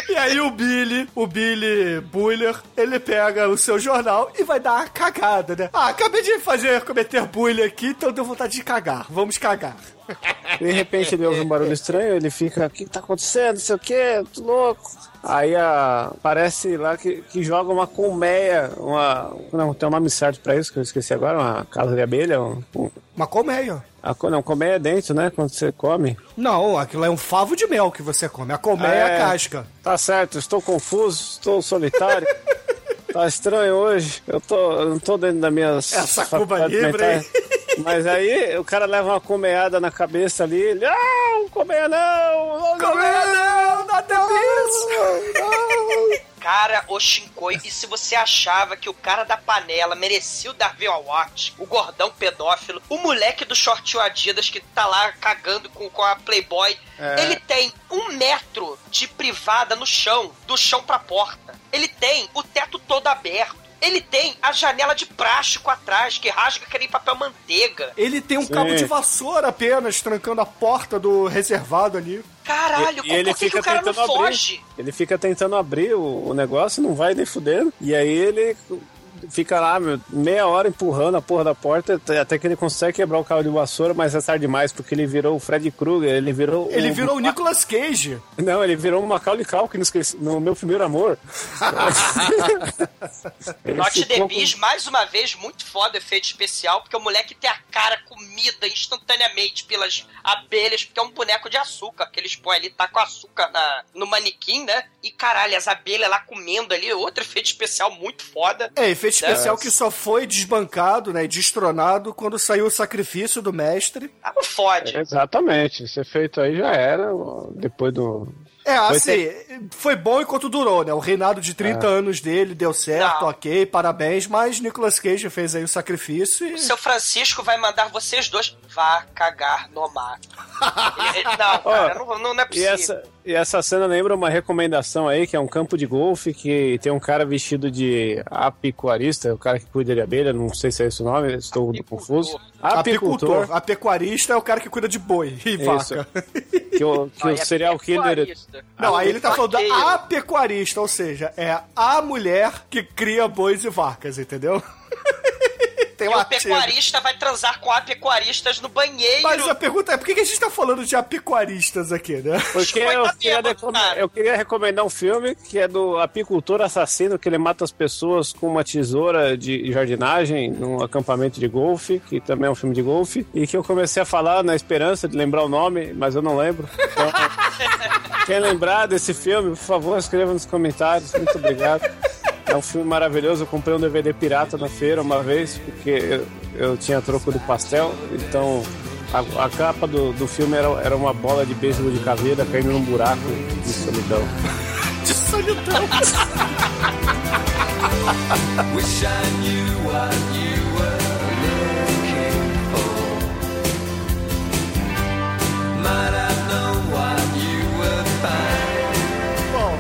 Speaker 5: E aí o Billy, o Billy Buller, ele pega o seu jornal e vai dar uma cagada, né? Ah, acabei de fazer, cometer bullying aqui, então deu vontade de cagar. Vamos cagar.
Speaker 6: De repente ele ouve um barulho estranho, ele fica, o que tá acontecendo? Não sei o que, tô louco. Aí a, parece lá que, que joga uma colmeia, uma. Não, tem um nome certo pra isso que eu esqueci agora, uma casa de abelha. Um, um-
Speaker 5: Uma colmeia.
Speaker 6: a, não, colmeia é dentro, né? Quando você come.
Speaker 5: Não, aquilo é um favo de mel que você come. A colmeia é, a casca.
Speaker 6: Tá certo, estou confuso, estou solitário. *laughs* tá estranho hoje. Eu tô, eu não tô dentro das minhas.
Speaker 5: Essa Cuba Libre,
Speaker 6: mentais. Mas aí o cara leva uma colmeada na cabeça ali, ele, não, colmeia não!
Speaker 5: Colmeia não, not the *laughs*
Speaker 3: Cara, o Shinkoi, e se você achava que o cara da panela merecia o Darwin Award, o gordão pedófilo, o moleque do shortinho Adidas que tá lá cagando com, com a Playboy,
Speaker 6: É.
Speaker 3: ele tem um metro de privada no chão, do chão pra porta. Ele tem o teto todo aberto. Ele tem a janela de plástico atrás, que rasga que nem papel manteiga.
Speaker 5: Ele tem um
Speaker 6: Sim.
Speaker 5: cabo de vassoura apenas, trancando a porta do reservado ali.
Speaker 3: Caralho,
Speaker 6: E, e ele
Speaker 3: por que, que
Speaker 6: fica
Speaker 3: o cara não
Speaker 6: tentando abrir.
Speaker 3: foge?
Speaker 6: Ele fica tentando abrir o, o negócio, não vai nem fudendo. E aí ele fica lá meu, meia hora empurrando a porra da porta até- que ele consegue quebrar o cabo de vassoura, mas é tarde demais porque ele virou o Fred Krueger, ele virou
Speaker 5: Ele
Speaker 6: o,
Speaker 5: virou o Nicolas Cage. *laughs*
Speaker 6: Não, ele virou o Macaulay Culkin no, Esqueci- no meu primeiro amor. Ele
Speaker 3: Not the Beast, mais uma vez, muito foda efeito especial, porque o moleque tem a cara comida instantaneamente pelas abelhas, porque é um boneco de açúcar, que eles põem ali, tá com açúcar na, no manequim, né? E caralho, as abelhas lá comendo ali, outro efeito especial muito foda.
Speaker 5: É, efeito especial
Speaker 3: É.
Speaker 5: que só foi desbancado, né, destronado quando saiu o sacrifício do mestre.
Speaker 3: Ah, não fode.
Speaker 6: Exatamente, esse efeito aí já era depois do.
Speaker 5: É,
Speaker 6: Foi
Speaker 5: assim, foi bom enquanto durou, né? O reinado de 30
Speaker 6: É.
Speaker 5: anos dele deu certo,
Speaker 3: Não.
Speaker 5: ok, parabéns, mas Nicolas Cage fez aí o sacrifício e...
Speaker 3: O seu Francisco vai mandar vocês dois vá cagar no mar. E- e- não, cara, não, não, não é
Speaker 6: E
Speaker 3: possível.
Speaker 6: essa, e essa cena lembra uma recomendação aí, que é um campo de golfe que tem um cara vestido de apicuarista, o cara que cuida de abelha, não sei se é esse o nome, estou confuso.
Speaker 5: Apicultor. A pecuarista é o cara que cuida de boi e
Speaker 6: Isso.
Speaker 5: vaca. *laughs*
Speaker 6: Que o, que
Speaker 3: é
Speaker 6: o serial killer.
Speaker 5: Não, aí ele tá falando da apecuarista, ou seja, é a mulher que cria bois e vacas, entendeu? *laughs* Tem
Speaker 3: E
Speaker 5: um
Speaker 3: o
Speaker 5: artigo.
Speaker 3: pecuarista vai transar com apecuaristas no banheiro.
Speaker 5: Mas a pergunta é, por que a gente tá falando de apecuaristas aqui, né?
Speaker 6: Porque eu queria, recome- eu queria recomendar um filme que é do apicultor assassino, que ele mata as pessoas com uma tesoura de jardinagem num acampamento de golfe, que também é um filme de golfe, e que eu comecei a falar na esperança de lembrar o nome, mas eu não lembro. Então, *laughs* quem lembrar desse filme, por favor, escreva nos comentários. Muito obrigado. É um filme maravilhoso. Eu comprei um DVD pirata na feira uma vez, porque eu, eu tinha troco do pastel. Então, a, a capa do, do filme era, era uma bola de beisebol de caveira caindo num buraco de solidão. *laughs*
Speaker 5: de solidão. *laughs*
Speaker 13: Wish I knew what you were looking for. Might have known what you were finding.
Speaker 5: Bom,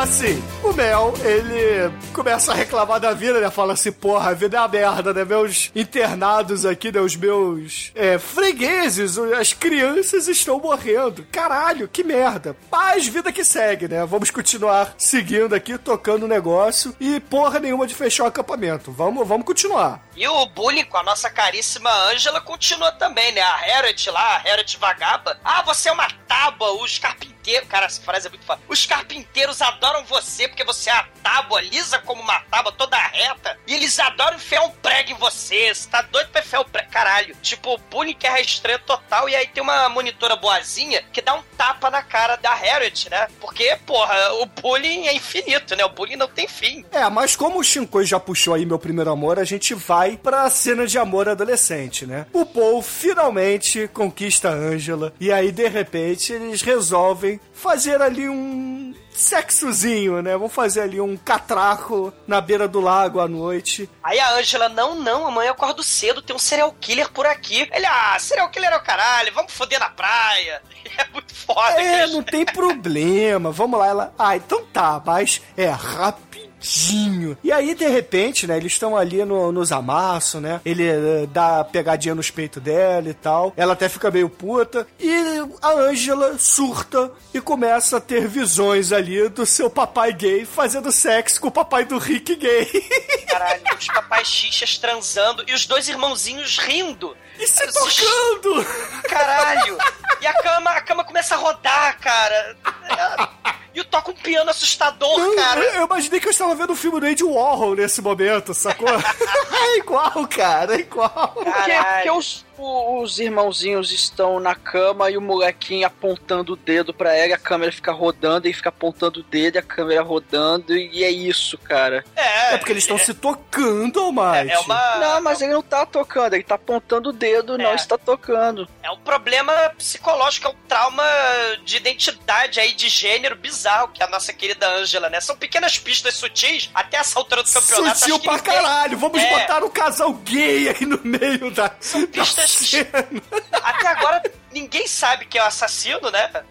Speaker 5: assim, o Mel, ele começa a reclamar da vida, né? Fala assim, porra, a vida é uma merda, né? Meus internados aqui, né? Os meus é, fregueses, as crianças estão morrendo. Caralho, que merda. Paz, vida que segue, né? Vamos continuar seguindo aqui, tocando o negócio e porra nenhuma de fechar o acampamento. Vamos, vamos continuar.
Speaker 3: E o bullying com a nossa caríssima Ângela continua também, né? A Harriet lá, a Harriet vagaba. Ah, você é uma tábua, os carpinteiros. Cara, essa frase é muito foda. Os carpinteiros adoram você porque você é a tábua, lisa como uma tábua, toda reta. E eles adoram enfiar um prego em você. Você tá doido pra enfiar o prego? Caralho. Tipo, bullying que é estranho total. E aí tem uma monitora boazinha que dá um tapa na cara da Harriet, né? Porque, porra, o bullying é infinito, né? O bullying não tem fim.
Speaker 5: É, mas como o Shinkoi já puxou aí meu primeiro amor, a gente vai pra cena de amor adolescente, né? O Paul finalmente conquista a Angela e aí, de repente, eles resolvem fazer ali um sexozinho, né? Vão fazer ali um catraco na beira do lago à noite.
Speaker 3: Aí a Angela, não, não, amanhã eu acordo cedo, tem um serial killer por aqui. Ele, ah, serial killer é o caralho, vamos foder na praia. *laughs* É muito foda.
Speaker 5: É, não tem problema. Vamos lá, ela. Ah, então tá, mas é rapidinho. E aí, de repente, né, eles estão ali no, nos amassos, né? Ele eh, dá pegadinha nos peitos dela e tal. Ela até fica meio puta. E a Angela surta e começa a ter visões ali do seu papai gay fazendo sexo com o papai do Rick gay. *laughs*
Speaker 3: Caralho, os papais xixas transando e os dois irmãozinhos rindo.
Speaker 5: E se tocando!
Speaker 3: Caralho! E a cama, a cama começa a rodar, cara. *laughs* E toca um piano assustador,
Speaker 5: Não,
Speaker 3: cara.
Speaker 5: Eu, eu imaginei que eu estava vendo o filme do Andy Warhol nesse momento, sacou? *laughs* *laughs* é igual, cara, é igual.
Speaker 11: Porque, porque os, os irmãozinhos estão na cama e o molequinho apontando o dedo pra ela, e a câmera fica rodando e fica apontando o dedo, e a câmera rodando, e é isso, cara.
Speaker 3: É,
Speaker 5: É porque eles estão se tocando, Almighty.
Speaker 3: É uma-
Speaker 11: Não, mas ele não tá tocando, ele tá apontando o dedo, não está tocando.
Speaker 3: É um problema psicológico, é um trauma de identidade aí, de gênero bizarro que a nossa querida Ângela, né? São pequenas pistas sutis até essa altura do campeonato.
Speaker 5: Sutil pra caralho, vamos
Speaker 3: É.
Speaker 5: botar um casal gay aí no meio da, da
Speaker 3: pistas- Até agora, ninguém sabe quem é o assassino, né? *laughs*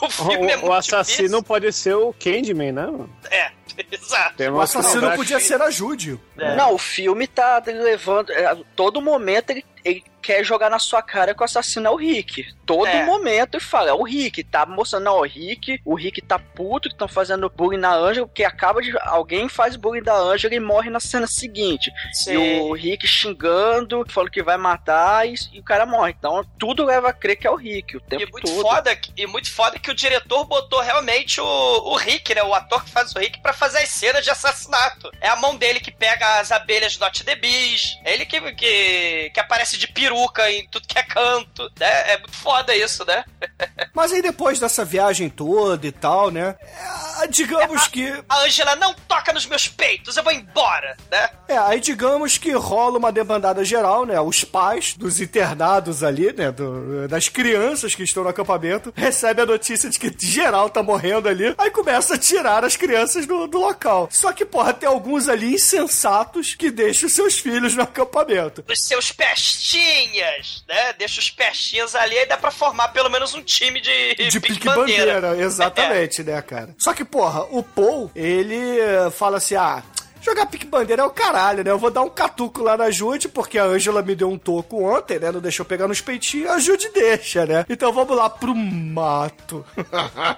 Speaker 3: o filme é
Speaker 6: O,
Speaker 3: muito
Speaker 6: o assassino
Speaker 3: difícil.
Speaker 6: pode ser o Candyman, né?
Speaker 3: É, *laughs* Exato.
Speaker 6: Tem
Speaker 5: O assassino podia ser a Judy.
Speaker 11: Não, o filme tá levando. é, todo momento ele, ele quer jogar na sua cara que o assassino é o Rick. Todo
Speaker 3: É.
Speaker 11: momento ele fala, é o Rick. Tá mostrando, não, o Rick, o Rick tá puto que estão fazendo bullying na Angela, porque acaba de. Alguém faz bullying da Angela e morre na cena seguinte.
Speaker 3: Sim.
Speaker 11: E o Rick xingando, falando que vai matar e, e o cara morre. Então tudo leva a crer que é o Rick o tempo
Speaker 3: E muito
Speaker 11: todo.
Speaker 3: foda, que- e muito foda que o diretor botou realmente o, o Rick, né? O ator que faz o Rick pra fazer as cenas de assassinato. É a mão dele que pega as abelhas do Not the Bees. É ele que, que, que aparece de peruca em tudo que é canto. Né? É muito foda isso, né? *laughs*
Speaker 5: Mas aí depois dessa viagem toda e tal, né? é, digamos que.
Speaker 3: A Angela não toca nos meus peitos, eu vou embora, né?
Speaker 5: É, aí digamos que rola uma debandada geral, né? Os pais dos internados ali, né? do- das crianças que estão no acampamento, recebem a notícia de que geral tá morrendo ali, aí começa a tirar as crianças do, do local. Só que, porra, tem alguns ali insensatos que deixam seus filhos no acampamento.
Speaker 3: Os seus pestinhas, né? Deixa os pestinhas ali e dá pra formar pelo menos um time de,
Speaker 5: De
Speaker 3: pique
Speaker 5: pique bandeira, exatamente, né, cara? Só que, porra, o Paul, ele fala assim: ah. Jogar pique bandeira é o caralho, né? Eu vou dar um catuco lá na Jude, porque a Ângela me deu um toco ontem, né? Não deixou pegar nos peitinhos, a Jude deixa, né? Então vamos lá pro mato. *laughs*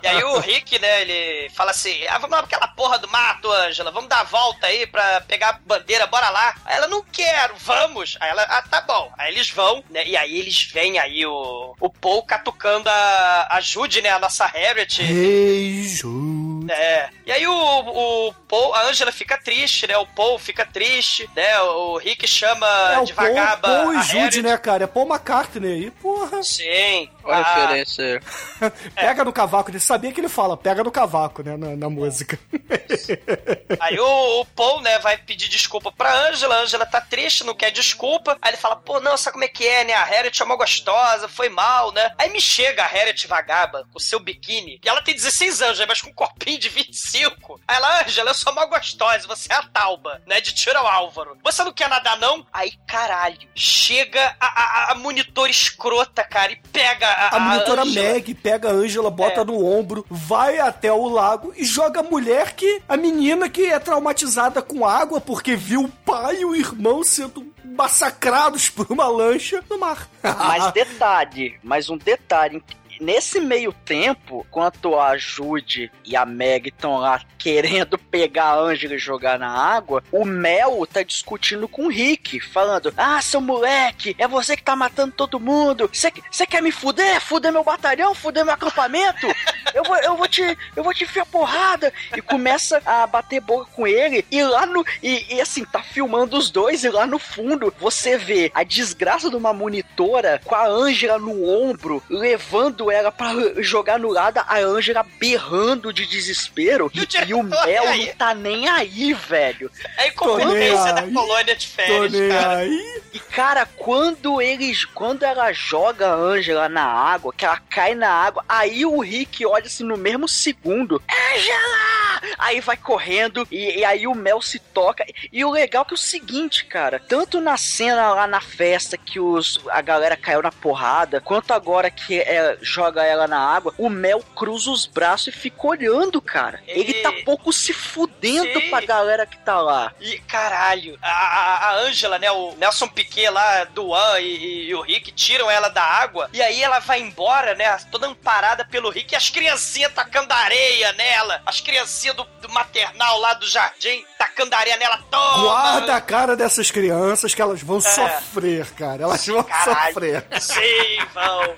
Speaker 3: E aí o Rick, né, ele fala assim: ah, vamos lá pra aquela porra do mato, Ângela, vamos dar a volta aí pra pegar a bandeira, bora lá. Aí ela, não quero, vamos. Aí ela, ah, tá bom. Aí eles vão, né, e aí eles veem aí o, o Paul catucando a, a Jude, né, a nossa Harriet.
Speaker 5: Ei, Jude.
Speaker 3: É. E aí o, o Paul, a Angela fica triste, né? O Paul fica triste, né? O Rick chama
Speaker 5: É o
Speaker 3: de
Speaker 5: Paul,
Speaker 3: vagaba.
Speaker 5: Paul e Jude, né, cara? É Paul McCartney aí, porra.
Speaker 3: Sim.
Speaker 11: Olha a
Speaker 3: Ah,
Speaker 11: referência. *laughs*
Speaker 5: pega no cavaco, ele sabia que ele fala, pega no cavaco, né, na, na música. *laughs*
Speaker 3: Aí o, o Paul, né, vai pedir desculpa pra Angela. A Angela tá triste, não quer desculpa. Aí ele fala, pô, não, sabe como é que é, né? A Harriet é uma gostosa, foi mal, né? Aí me chega a Harriet vagaba com o seu biquíni. E ela tem 16 anos, né, mas com um corpinho de 25. Aí ela, Angela, eu sou uma gostosa, você é a Tauba, né? De tiro ao Álvaro. Você não quer nadar, não? Aí, caralho, chega a, a, a monitora escrota, cara, e pega a,
Speaker 5: A monitora
Speaker 3: Angela.
Speaker 5: Meg pega a Ângela, bota
Speaker 3: É.
Speaker 5: no ombro, vai até o lago e joga a mulher que. A menina que é traumatizada com água porque viu o pai e o irmão sendo massacrados por uma lancha no mar.
Speaker 11: Mas *laughs* detalhe, mais um detalhe. Nesse meio tempo, enquanto a Jude e a Meg estão lá *laughs* querendo pegar a Angela e jogar na água, o Mel tá discutindo com o Rick, falando: Ah, seu moleque, é você que tá matando todo mundo. Você quer me fuder? Fuder meu batalhão? Fuder meu acampamento? Eu vou, eu vou te. Eu vou te enfiar porrada. E começa a bater boca com ele. E lá no. E, e assim, tá filmando os dois, e lá no fundo você vê a desgraça de uma monitora com a Ângela no ombro, levando ela pra jogar no lado, a Ângela berrando de desespero. E, o Mel não tá nem aí, velho.
Speaker 3: É incompetência da colônia de
Speaker 5: Tô
Speaker 3: férias,
Speaker 5: nem
Speaker 3: cara.
Speaker 5: aí.
Speaker 11: E cara, quando eles. Quando ela joga a Angela na água, que ela cai na água, aí o Rick olha assim no mesmo segundo. Angela! Aí vai correndo e, e aí o Mel se toca. E o legal é que é o seguinte, cara, tanto na cena lá na festa que os, a galera caiu na porrada, quanto agora que é, joga ela na água, o Mel cruza os braços e fica olhando, cara. Ele
Speaker 3: E-
Speaker 11: tá pouco se fudendo
Speaker 3: Sim.
Speaker 11: pra galera que tá lá.
Speaker 3: E caralho, a, a, Angela, né? O Nelson Piquet lá, Duan e, e, e o Rick tiram ela da água. E aí ela vai embora, né? Toda amparada pelo Rick e as criancinhas tacando areia nela. As criancinhas do, do maternal lá do jardim tacando areia nela. Toma!
Speaker 5: Guarda a cara dessas crianças que elas vão
Speaker 3: É.
Speaker 5: sofrer, cara. Elas vão
Speaker 3: Caralho.
Speaker 5: sofrer.
Speaker 3: Sim, vão.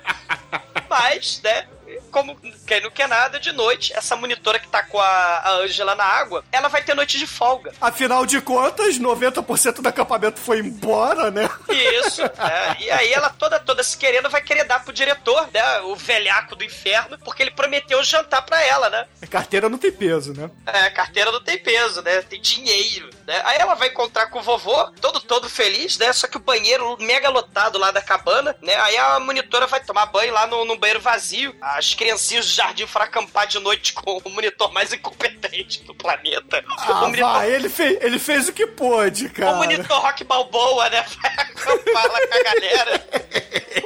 Speaker 3: Mas, *laughs* né? Como quem não quer nada, de noite, essa monitora que tá com a, a Angela na água, ela vai ter noite de folga.
Speaker 5: Afinal de contas, 90% do acampamento foi embora, né?
Speaker 3: Isso. é. E aí ela toda, toda se querendo vai querer dar pro diretor, né? O velhaco do inferno, porque ele prometeu jantar pra ela, né?
Speaker 5: A carteira não tem peso, né?
Speaker 3: É, carteira não tem peso, né? Tem dinheiro, né? Aí ela vai encontrar com o vovô, todo todo feliz, né? Só que o banheiro mega lotado lá da cabana, né? Aí a monitora vai tomar banho lá no, no banheiro vazio. As criancinhas do jardim foram acampar de noite com o monitor mais incompetente do planeta.
Speaker 5: Ah,
Speaker 3: o monitor
Speaker 5: vai, ele fez, ele fez o que pôde, cara.
Speaker 3: o monitor Rock Balboa, né? *laughs* Vai acampar lá com a galera.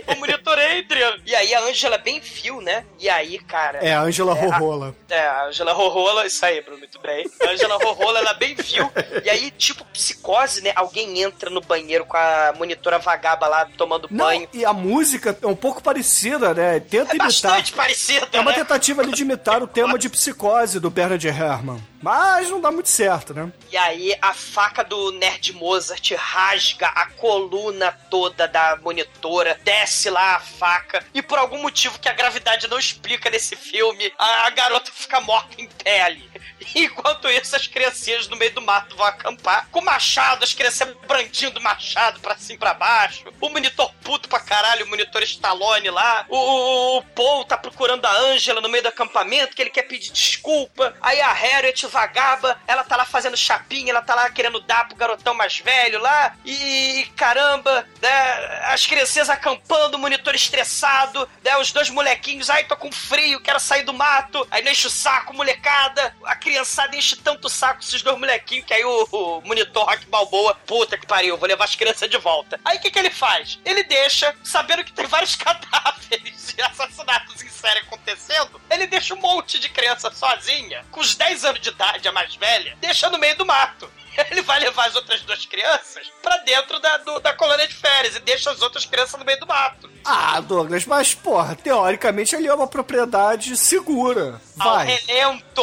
Speaker 3: O monitor Adriano. E aí a Angela é bem fio, né? E aí, cara.
Speaker 5: É, a Angela
Speaker 3: a-
Speaker 5: Rorrola.
Speaker 3: É, a Angela Rorrola, isso aí, Bruno, muito bem. A Angela Rorrola, ela bem viu. *laughs* E aí, tipo, psicose, né? Alguém entra no banheiro com a monitora vagaba lá tomando
Speaker 5: Não,
Speaker 3: banho.
Speaker 5: e a música é um pouco parecida, né? Tenta
Speaker 3: É
Speaker 5: imitar.
Speaker 3: bastante parecida,
Speaker 5: É uma
Speaker 3: né?
Speaker 5: tentativa ali de imitar o tema de psicose do Bernard Herrmann. Mas não dá muito certo, né?
Speaker 3: E aí a faca do Nerd Mozart rasga a coluna toda da monitora, desce lá a faca, e por algum motivo que a gravidade não explica nesse filme, a, a garota fica morta em pele. *laughs* Enquanto isso, as criancinhas no meio do mato vão acampar, com machado, as crianças brandindo machado pra cima e pra baixo, o monitor puto pra caralho, o monitor Stallone lá, o, o, o Paul tá procurando a Angela no meio do acampamento, que ele quer pedir desculpa, aí a Harriet vagaba, ela tá lá fazendo chapinha, ela tá lá querendo dar pro garotão mais velho lá, e caramba, né, as crianças acampando, o monitor estressado, né, os dois molequinhos, ai, tô com frio, quero sair do mato, aí não enche o saco, molecada, a criançada enche tanto o saco esses dois molequinhos, que aí o, o monitor Rock Balboa, puta que pariu, vou levar as crianças de volta. Aí o que que ele faz? Ele deixa, sabendo que tem vários *laughs* cadáveres de assassinatos em série acontecendo, ele deixa um monte de criança sozinha, com os 10 anos de idade, a mais velha, deixa no meio do mato. *laughs* Ele vai levar as outras duas crianças pra dentro da, do- da colônia de férias e deixa as outras crianças no meio do mato.
Speaker 5: Ah, Douglas, mas, porra, teoricamente ali é uma propriedade segura.
Speaker 3: Ao
Speaker 5: Vai.
Speaker 3: relento!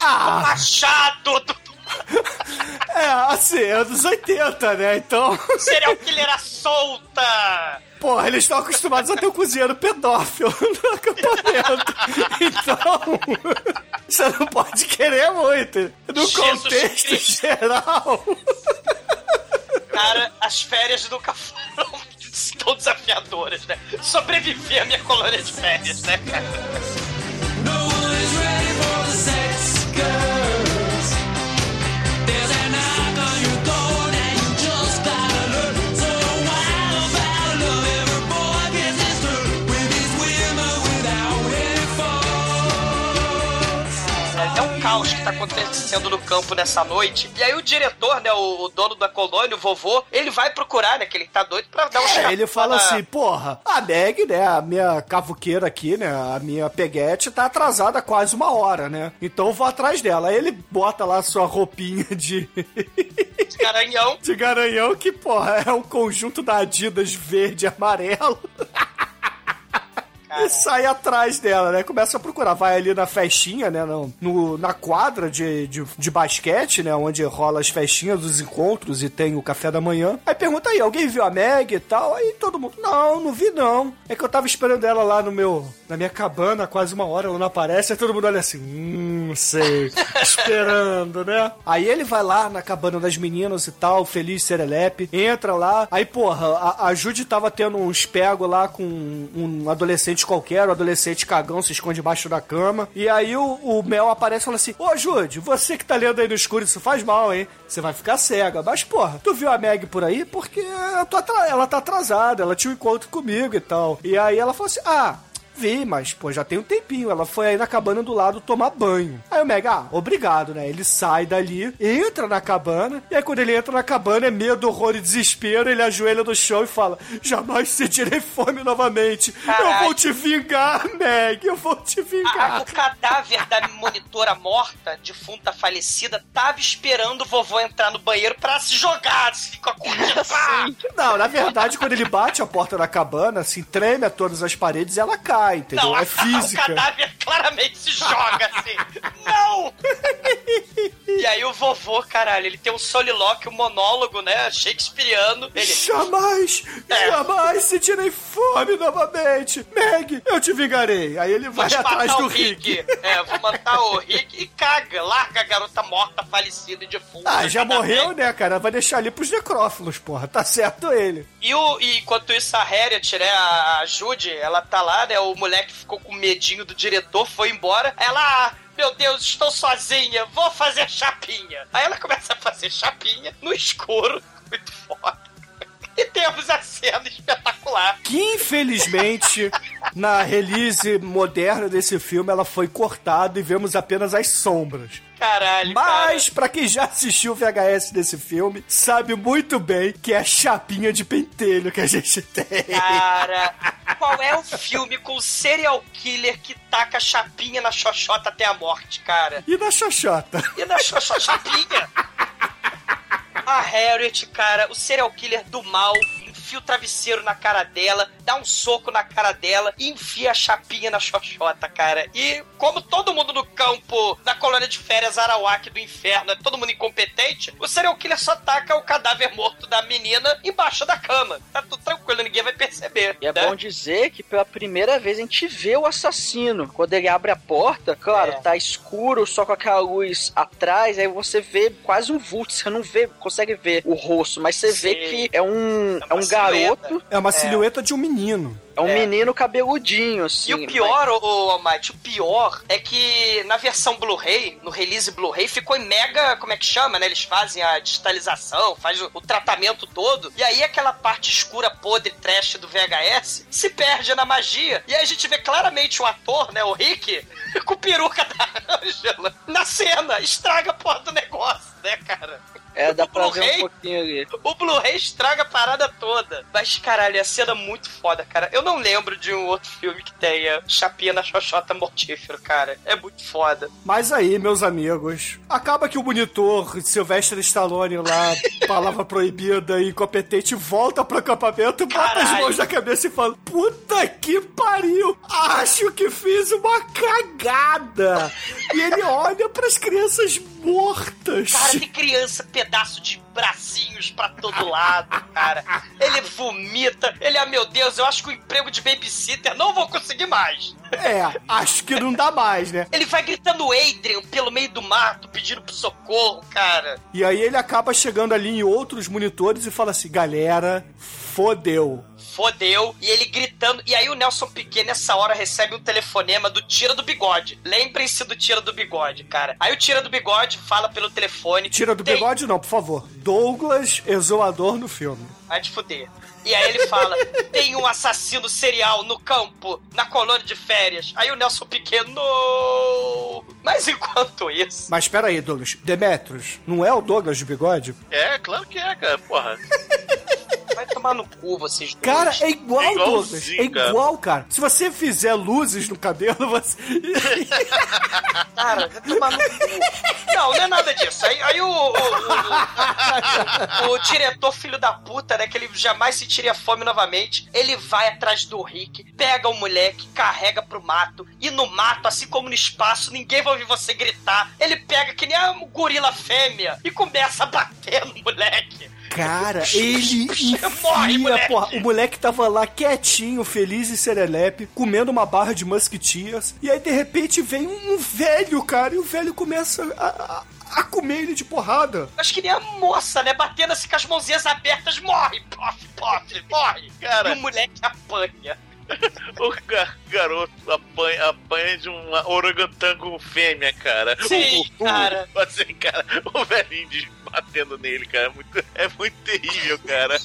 Speaker 5: Ah.
Speaker 3: O machado do *laughs*
Speaker 5: É, assim, é dos 80, né? Então. *laughs*
Speaker 3: serial killer à solta!
Speaker 5: Porra, eles estão acostumados a ter um cozinheiro pedófilo no acampamento. Então. Você não pode querer muito. No
Speaker 3: Jesus
Speaker 5: contexto
Speaker 3: Cristo.
Speaker 5: geral.
Speaker 3: Cara, as férias nunca foram tão desafiadoras, né? Sobreviver à minha colônia de férias, né, cara? É um caos que tá acontecendo no campo nessa noite. E aí o diretor, né, o, o dono da colônia, o vovô, ele vai procurar, né, que ele tá doido pra dar um
Speaker 5: É, ele fala
Speaker 3: na-
Speaker 5: assim, porra, a Meg, né, a minha cavuqueira aqui, né, a minha peguete tá atrasada quase uma hora, né? Então eu vou atrás dela. Aí ele bota lá sua roupinha *laughs* de...
Speaker 3: de garanhão.
Speaker 5: de garanhão, que, porra, é um conjunto da Adidas verde e amarelo. *laughs* E sai atrás dela, né? Começa a procurar. Vai ali na festinha, né? No, no- na quadra de, de, de basquete, né? Onde rola as festinhas, os encontros e tem o café da manhã. Aí pergunta aí, alguém viu a Meg e tal? Aí todo mundo, não, não vi não. É que eu tava esperando ela lá no meu, na minha cabana quase uma hora, ela não aparece. Aí todo mundo olha assim, hum, sei, *laughs* esperando, né? Aí ele vai lá na cabana das meninas e tal, feliz serelepe, entra lá. Aí, porra, a, a Judy tava tendo uns pegos lá com um adolescente qualquer, o adolescente cagão se esconde embaixo da cama. E aí o, o Mel aparece e fala assim: Ô Judy, você que tá lendo aí no escuro, isso faz mal, hein? Você vai ficar cega. Mas, porra, tu viu a Meg por aí? Porque ela tá atrasada, ela tinha um encontro comigo e tal. E aí ela falou assim: Ah. Vi, mas, pô, já tem um tempinho. Ela foi aí na cabana do lado tomar banho. Aí o Mega, ah, obrigado, né? Ele sai dali, entra na cabana, e aí quando ele entra na cabana é medo, horror e desespero. Ele ajoelha no chão e fala: Jamais sentirei fome novamente. Eu vou te vingar, Meg, eu vou te
Speaker 3: A-
Speaker 5: vingar.
Speaker 3: o cadáver da monitora morta, defunta falecida, tava esperando o vovô entrar no banheiro pra se jogar, assim, com a! *laughs*
Speaker 5: Não, na verdade, quando ele bate a porta da cabana, assim, treme a todas as paredes e ela cai, entendeu?
Speaker 3: Não, a-
Speaker 5: é *laughs* física.
Speaker 3: o cadáver claramente se joga assim. Não! *laughs* E aí o vovô, caralho, ele tem um solilóquio, um monólogo, né? Shakespeareano. Ele.
Speaker 5: Jamais,
Speaker 3: É.
Speaker 5: jamais sentirei fome novamente. Meg, eu te vingarei. Aí ele vai atrás
Speaker 3: matar
Speaker 5: do
Speaker 3: o
Speaker 5: Rick.
Speaker 3: Rick. É, vou matar o Rick e caga, larga a garota morta, falecida e defunta.
Speaker 5: Ah, já morreu, né, cara? Vai deixar ali pros necrófilos, porra. Tá certo ele.
Speaker 3: E, o, e enquanto isso, a Harriet, né, a Judy, ela tá lá, né, o moleque ficou com medinho do diretor, foi embora. Ela, meu Deus, estou sozinha, vou fazer chapinha. Aí ela começa a fazer chapinha no escuro, *laughs* muito foda. E temos a cena espetacular.
Speaker 5: Que infelizmente na release moderna desse filme, ela foi cortada e vemos apenas as sombras.
Speaker 3: Caralho,
Speaker 5: Mas, pra quem já assistiu o VHS desse filme, sabe muito bem que é a chapinha de pentelho que a gente tem.
Speaker 3: Cara, *laughs* qual é o filme com o serial killer que taca chapinha na xoxota até a morte, cara?
Speaker 5: E na xoxota?
Speaker 3: E na xoxota, chapinha? *laughs* A Harriet, cara, o serial killer do mal, enfia o travesseiro na cara dela, dá um soco na cara dela e enfia a chapinha na xoxota, cara. E como todo mundo no campo, na colônia de férias Arawak do inferno, é todo mundo incompetente, o serial killer só taca o cadáver morto da menina embaixo da cama. Tá tudo tranquilo, ninguém vai perceber.
Speaker 11: E é
Speaker 3: né?
Speaker 11: bom dizer que pela primeira vez a gente vê o assassino. Quando ele abre a porta, claro,
Speaker 3: É.
Speaker 11: tá escuro, só com aquela luz atrás, aí você vê quase um vulto, você não vê, consegue ver o rosto, mas você vê
Speaker 3: Sim.
Speaker 11: que é um, é um
Speaker 3: silhueta.
Speaker 11: garoto,
Speaker 5: É uma silhueta de um menino.
Speaker 11: é um
Speaker 3: É.
Speaker 11: menino cabeludinho, assim.
Speaker 3: E o pior, ô, ô Almighty, o pior é que na versão Blu-ray, no release Blu-ray, ficou em mega, como é que chama, né? Eles fazem a digitalização, faz o, o tratamento todo, e aí aquela parte escura, podre, trash do VHS se perde na magia. E aí a gente vê claramente o ator, né, o Rick, *laughs* com peruca da Angela na cena, estraga a porra do negócio, né, cara?
Speaker 11: É, dá
Speaker 3: O
Speaker 11: pra ver
Speaker 3: Blu-ray?
Speaker 11: um pouquinho ali.
Speaker 3: O Blu-ray estraga a parada toda. Mas, caralho, a cena é muito foda, cara. Eu não lembro de um outro filme que tenha chapinha na xoxota mortífero, cara. É muito foda.
Speaker 5: Mas aí, meus amigos, acaba que o monitor Sylvester Stallone lá, *laughs* palavra proibida e incompetente, volta pro acampamento, bota as mãos na cabeça e fala: Puta que pariu! Acho que fiz uma cagada! e ele olha pras crianças mortas.
Speaker 3: Cara, tem criança, pedaço de bracinhos pra todo lado, cara. Ele vomita. Ele, ah, meu Deus, eu acho que o emprego de babysitter não vou conseguir mais.
Speaker 5: É, acho que não dá mais, né?
Speaker 3: Ele vai gritando Adrian pelo meio do mato, pedindo pro socorro, cara.
Speaker 5: E aí ele acaba chegando ali em outros monitores e fala assim: Galera, fodeu.
Speaker 3: Fodeu. E ele gritando. E aí o Nelson Piquet, nessa hora, recebe um telefonema do Tira do Bigode. Lembrem-se do Tira do Bigode, cara. Aí o Tira do Bigode fala pelo telefone.
Speaker 5: Tira do
Speaker 3: "Tem-
Speaker 5: bigode, não, por favor. Douglas exoador no filme.
Speaker 3: Vai te fuder. E aí ele fala: tem um assassino serial no campo, na colônia de férias. Aí o Nelson Piquet, no. Mas enquanto isso.
Speaker 5: Mas pera aí, Douglas. Demetrios, não é o Douglas de bigode?
Speaker 4: É, claro que é, cara. Porra. *laughs*
Speaker 3: Vai tomar no cu, vocês dois.
Speaker 5: Cara, é igual,
Speaker 4: É
Speaker 5: Douglas. É igual, cara. Se você fizer luzes no cabelo, você. *laughs*
Speaker 3: Cara, vai tomar no cu. Não, não é nada disso. Aí, aí o, o, o- o diretor, filho da puta, né? Que ele jamais sentiria fome novamente. Ele vai atrás do Rick, pega o moleque, carrega pro mato. E no mato, assim como no espaço, ninguém vai ouvir você gritar. Ele pega que nem a gorila fêmea e começa a bater no moleque.
Speaker 5: Cara, *laughs* ele
Speaker 3: Morre,
Speaker 5: enfia,
Speaker 3: moleque.
Speaker 5: porra. O moleque tava lá quietinho, feliz e serelepe, comendo uma barra de musquetias. E aí, de repente, vem um velho, cara, e o velho começa a, a- a comer ele de porrada.
Speaker 3: Acho que nem a moça, né? Batendo assim com as mãozinhas abertas, morre, pof, pof, morre.
Speaker 4: Cara.
Speaker 3: E o moleque apanha.
Speaker 4: O ga- garoto apanha, apanha de uma orangotango fêmea, cara.
Speaker 3: Sim,
Speaker 4: O- o-
Speaker 3: cara.
Speaker 4: Assim, cara, o velhinho de- batendo nele, cara. É muito, é muito terrível, cara.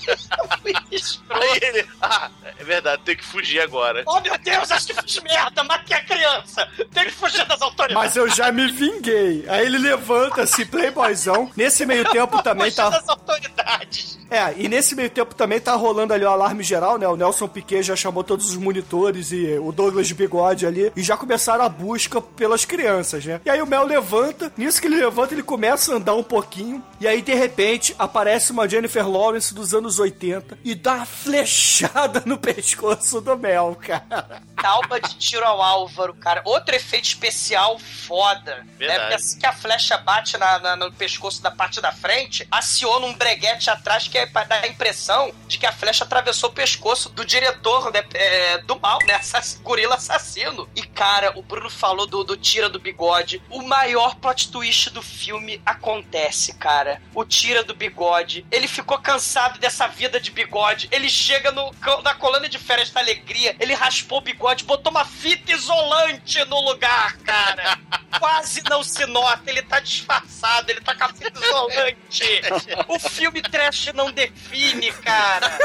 Speaker 4: Aí ele. Ah, é verdade, tem que fugir agora.
Speaker 3: Oh meu Deus, acho que fiz merda, matei a criança. Tem que fugir das autoridades.
Speaker 5: Mas eu já me vinguei. Aí ele levanta-se, playboyzão. Nesse meio tempo também
Speaker 3: Fugir
Speaker 5: tá.
Speaker 3: das autoridades.
Speaker 5: É, e nesse meio tempo também tá rolando ali o alarme geral, né? O Nelson Piquet já chamou todos os monitores e o Douglas de bigode ali e já começaram a busca pelas crianças, né? E aí o Mel levanta, nisso que ele levanta, ele começa a andar um pouquinho e aí de repente aparece uma Jennifer Lawrence dos anos 80 e dá uma flechada no pescoço do Mel, cara.
Speaker 3: Talba de tiro ao Álvaro, cara. Outro efeito especial foda. Né?
Speaker 4: Verdade.
Speaker 3: Porque assim que a flecha bate na- na- no pescoço da parte da frente, aciona um breguete atrás que é pra dar a impressão de que a flecha atravessou o pescoço do diretor né, é, do mal, né? Assass- gorila assassino. E, cara, o Bruno falou do, do tira do bigode. O maior plot twist do filme acontece, cara. O tira do bigode. Ele ficou cansado dessa vida de bigode. Ele chega no, na colônia de férias da alegria. Ele raspou o bigode, botou uma fita isolante no lugar, cara. *laughs* Quase não se nota. Ele tá disfarçado, ele tá com a fita isolante. O filme trash não define, cara.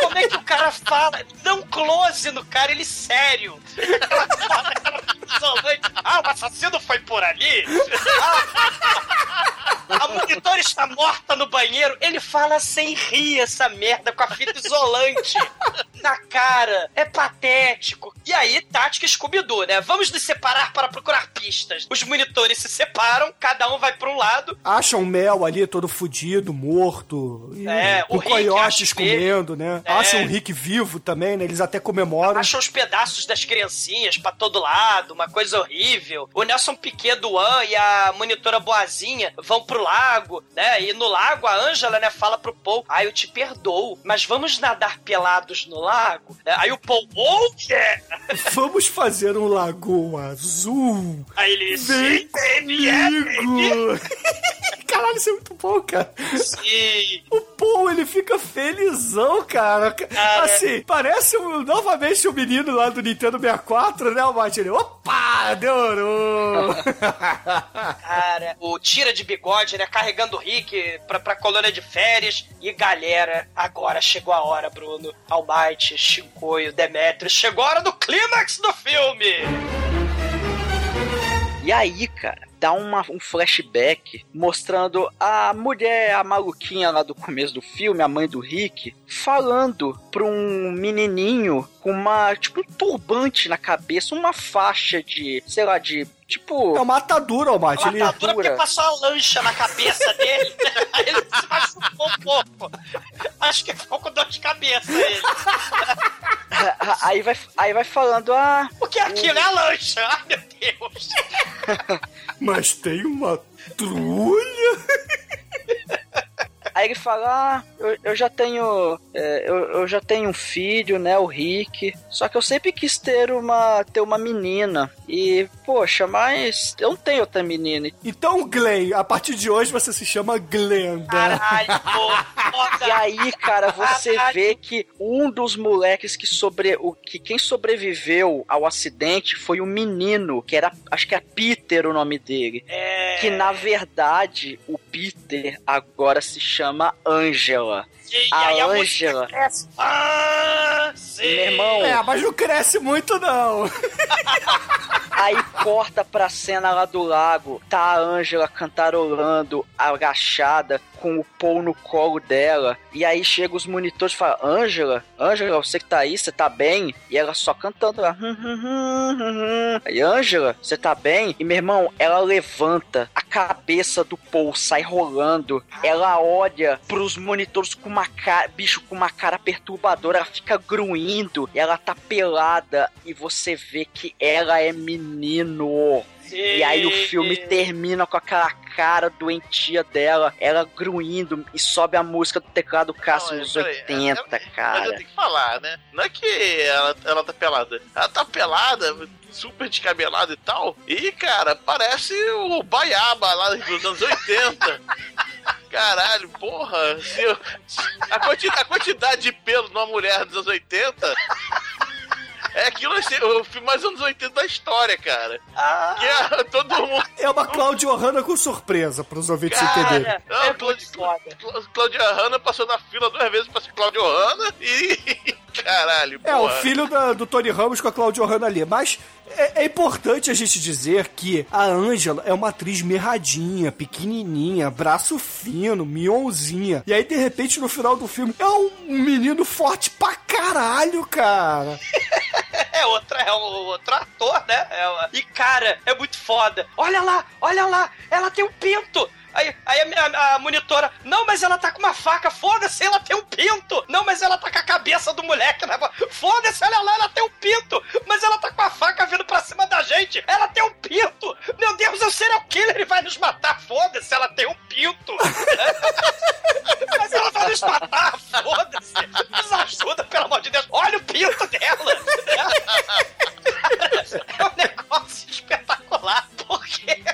Speaker 3: Como é que o cara fala? Um close no cara, ele sério. Ah, o assassino foi por ali? Ah, a monitor está morta no banheiro. Ele fala sem rir essa merda com a fita isolante na cara. É patético. E aí, tática Scooby-Doo, né? Vamos nos separar para procurar pistas. Os monitores se separam, cada um vai para um lado.
Speaker 5: Acham Mel ali todo fudido, morto.
Speaker 3: É, o
Speaker 5: coiotes
Speaker 3: ele.
Speaker 5: comendo, né?
Speaker 3: É.
Speaker 5: Acham o Rick vivo também, né? Eles até comemoram.
Speaker 3: Acham os pedaços das criancinhas pra todo lado, uma coisa horrível. O Nelson Piquet do An e a monitora Boazinha vão pro lago, né? E no lago a Ângela, né, fala pro Paul: Ah, eu te perdoo, mas vamos nadar pelados no lago? É, Aí o Paul, oh yeah!
Speaker 5: Vamos fazer um lagoa azul.
Speaker 3: Aí ele,
Speaker 5: Vem
Speaker 3: é,
Speaker 5: comigo. *laughs* Caralho, isso é muito bom, cara.
Speaker 3: Sim.
Speaker 5: O Paul, ele fica felizão, cara.
Speaker 3: Cara.
Speaker 5: Assim, parece um- novamente o menino lá do Nintendo 64, né, o? Ele, opa, demorou. *laughs*
Speaker 3: Cara, o tira de bigode, né? Carregando o Rick pra, pra colônia de férias. E galera, agora chegou a hora, Bruno. Almighty, Chicoio, Demetrius. Chegou a hora do clímax do filme!
Speaker 11: E aí, cara, dá uma, um flashback mostrando a mulher, a maluquinha lá do começo do filme, a mãe do Rick, falando pra um menininho com uma, tipo, um turbante na cabeça, uma faixa de, sei lá, de, tipo...
Speaker 5: É uma atadura, o Mate. Ele...
Speaker 3: Matadura porque passou a lancha na cabeça dele. *laughs* Aí ele se machucou um pouco. Acho que ficou com dor de cabeça ele. *laughs*
Speaker 11: Aí vai, aí vai falando, ah...
Speaker 3: O que é aquilo? É a lancha. Ai, meu Deus. *laughs*
Speaker 5: Mas tem uma trulha.
Speaker 11: Aí ele fala, ah, eu, eu já tenho. é, eu, eu já tenho um filho, né? O Rick. Só que eu sempre quis ter uma. ter uma menina. E, poxa, mas eu não tenho outra menina.
Speaker 5: Então, Glenn, a partir de hoje você se chama Glenda.
Speaker 3: Caralho, pô,
Speaker 11: E aí, cara, você vê que um dos moleques que sobre. O, que quem sobreviveu ao acidente foi um menino, que era. Acho que é Peter o nome dele.
Speaker 3: É.
Speaker 11: Que na verdade, o Peter agora se chama Angela.
Speaker 3: E
Speaker 11: a
Speaker 3: aí
Speaker 11: Angela.
Speaker 3: cresce. Ah, sim.
Speaker 11: Meu irmão.
Speaker 5: É, mas não cresce muito, não. *laughs*
Speaker 11: Aí corta pra cena lá do lago, tá a Angela cantarolando, agachada, com o Paul no colo dela. E aí chega os monitores e falam: Angela, Angela, você que tá aí, você tá bem? E ela só cantando lá. "Hum, hum, hum, hum, hum." Aí, Angela, você tá bem? E meu irmão, ela levanta, a cabeça do Paul sai rolando. Ela olha pros monitores com uma cara, bicho, com uma cara perturbadora, ela fica gruindo, e ela tá pelada, e você vê que ela é menino. E aí o filme termina com aquela cara doentia dela, ela gruindo e sobe a música do teclado Cássio nos
Speaker 4: peraí,
Speaker 11: 80,
Speaker 4: Mas eu
Speaker 11: cara.
Speaker 4: tenho que falar, né? Não é que ela, ela tá pelada. Ela tá pelada, super descabelada e tal. E, cara, parece o Baiaba lá dos anos *laughs* 80. Caralho, porra. Eu- a, quanti- a quantidade de pelo numa mulher dos anos 80 é aquilo assim, o filme mais anos 80 da história, cara. Que é, todo mundo.
Speaker 5: É uma Claudio Hanna com surpresa, pros ouvintes
Speaker 4: Cara,
Speaker 5: entenderem.
Speaker 4: não,
Speaker 3: é
Speaker 4: Claudio, Claudia Hanna passou na fila duas vezes pra ser Claudio Hanna e. *laughs* Caralho,
Speaker 5: É, o
Speaker 4: porra.
Speaker 5: filho da- do Tony Ramos com a Claudio Hanna ali. Mas é, é importante a gente dizer que a Ângela é uma atriz mirradinha, pequenininha, braço fino, mionzinha. E aí, de repente, no final do filme, é um menino forte pra caralho, cara. *laughs*
Speaker 3: É outra, é um outro ator, né? É uma- E cara, é muito foda. Olha lá, olha lá, ela tem um pinto. Aí, aí a, minha- a monitora, não, mas ela tá com uma faca, foda-se, ela tem um pinto. Não, mas ela tá com a cabeça do moleque, né? Foda-se, olha lá, ela tem um pinto. Mas ela tá com a faca vindo pra cima da gente. Ela tem um pinto. Meu Deus, é o serial killer, ele vai nos matar. Foda-se, ela tem um pinto. *laughs* mas ela vai nos matar, foda-se. Nos ajuda, pelo amor de Deus. Olha o pinto dela. *laughs* É um negócio espetacular, porque *laughs*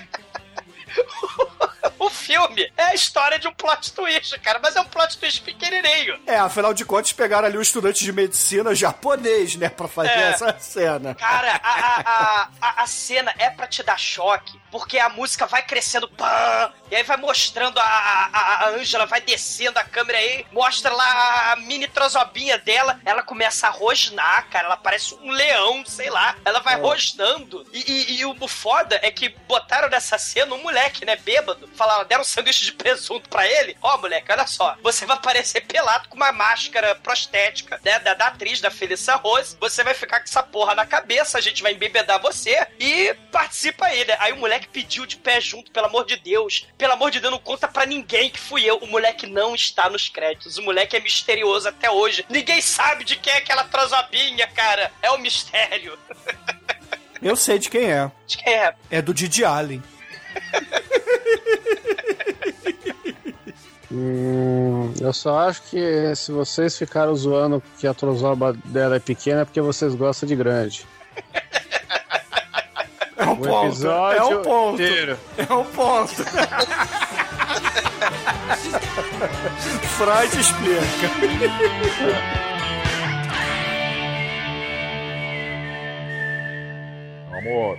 Speaker 3: o filme é a história de um plot twist, cara, mas é um plot twist pequenininho.
Speaker 5: É, afinal de contas, pegaram ali um estudante de medicina japonês, né, pra fazer
Speaker 3: É.
Speaker 5: essa cena.
Speaker 3: Cara, a, a, a, a, cena é pra te dar choque, porque a música vai crescendo, pã, e aí vai mostrando a, a, a Angela, vai descendo a câmera aí, mostra lá a mini trosobinha dela, ela começa a rosnar, cara, ela parece um leão, sei lá, ela vai rosnando. E, e- e o foda é que botaram nessa cena um moleque, né, bêbado, falaram, deram um sanduíche de presunto pra ele, ó, moleque, olha só, você vai aparecer pelado com uma máscara prostética, né, da, da atriz, da Felissa Rose, você vai ficar com essa porra na cabeça, a gente vai embebedar você e participa aí, né? Aí o moleque pediu de pé junto, pelo amor de Deus, pelo amor de Deus, não conta pra ninguém que fui eu. O moleque não está nos créditos, o moleque é misterioso até hoje. Ninguém sabe de quem é aquela trosobinha, cara. É um mistério. *laughs*
Speaker 5: Eu sei de quem é.
Speaker 3: De quem é?
Speaker 5: É do Didi Allen.
Speaker 6: Hum, eu só acho que se vocês ficaram zoando que a trozoba dela é pequena é porque vocês gostam de grande.
Speaker 5: É um
Speaker 6: O
Speaker 5: ponto.
Speaker 6: episódio
Speaker 5: É um ponto.
Speaker 6: inteiro.
Speaker 5: É um ponto. Freud explica.
Speaker 14: Amor,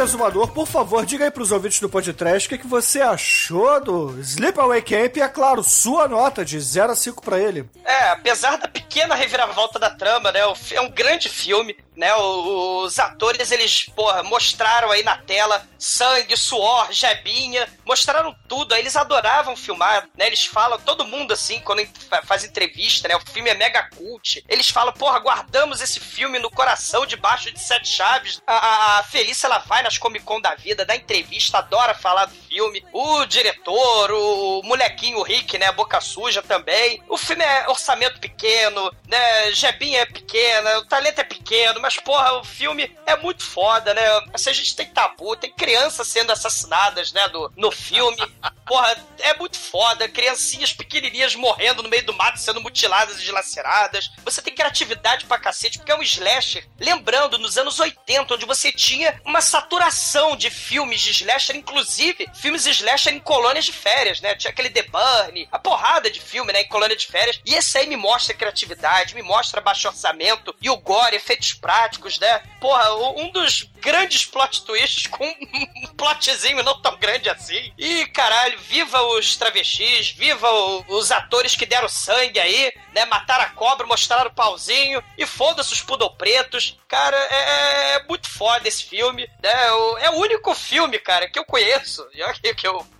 Speaker 5: exumador, por favor, diga aí pros ouvintes do podcast o que, que você achou do Sleepaway Camp e, é claro, sua nota de 0 a 5 pra ele.
Speaker 3: É, apesar da pequena reviravolta da trama, né? É um grande filme, né? o- Os atores, eles, porra, mostraram aí na tela sangue, suor, jebinha, mostraram tudo. Aí eles adoravam filmar, né? Eles falam, todo mundo assim, quando fa- faz entrevista, né? O filme é mega cult. Eles falam, porra, guardamos esse filme no coração, debaixo de sete chaves. A, a, a Felícia, ela vai nas Comic Con da vida, dá entrevista, adora falar do filme. O diretor, o molequinho Rick, né? Boca suja também. O filme é orçamento pequeno, né? Jebinha é pequena, o talento é pequeno, mas, porra, o filme é muito foda, né? Assim, a gente tem tabu, tem crianças sendo assassinadas, né? Do, no filme. *laughs* Porra, é muito foda. Criancinhas pequenininhas morrendo no meio do mato, sendo mutiladas e dilaceradas. Você tem criatividade pra cacete, porque é um slasher. Lembrando, nos anos 80, onde você tinha uma saturação de filmes de slasher, inclusive filmes slasher em colônias de férias, né? Tinha aquele The Burn, a porrada de filme, né? Em colônia de férias. E esse aí me mostra criatividade, me mostra baixo orçamento e o gore, efeitos práticos, né? Porra, um dos grandes plot twists com *laughs* um plotzinho não tão grande assim. E caralho, viva os travestis, viva o- os atores que deram sangue aí, né? Mataram a cobra, mostraram o pauzinho e foda-se os pudor pretos. Cara, é, é muito foda esse filme, né? É o único filme, cara, que eu conheço. e olha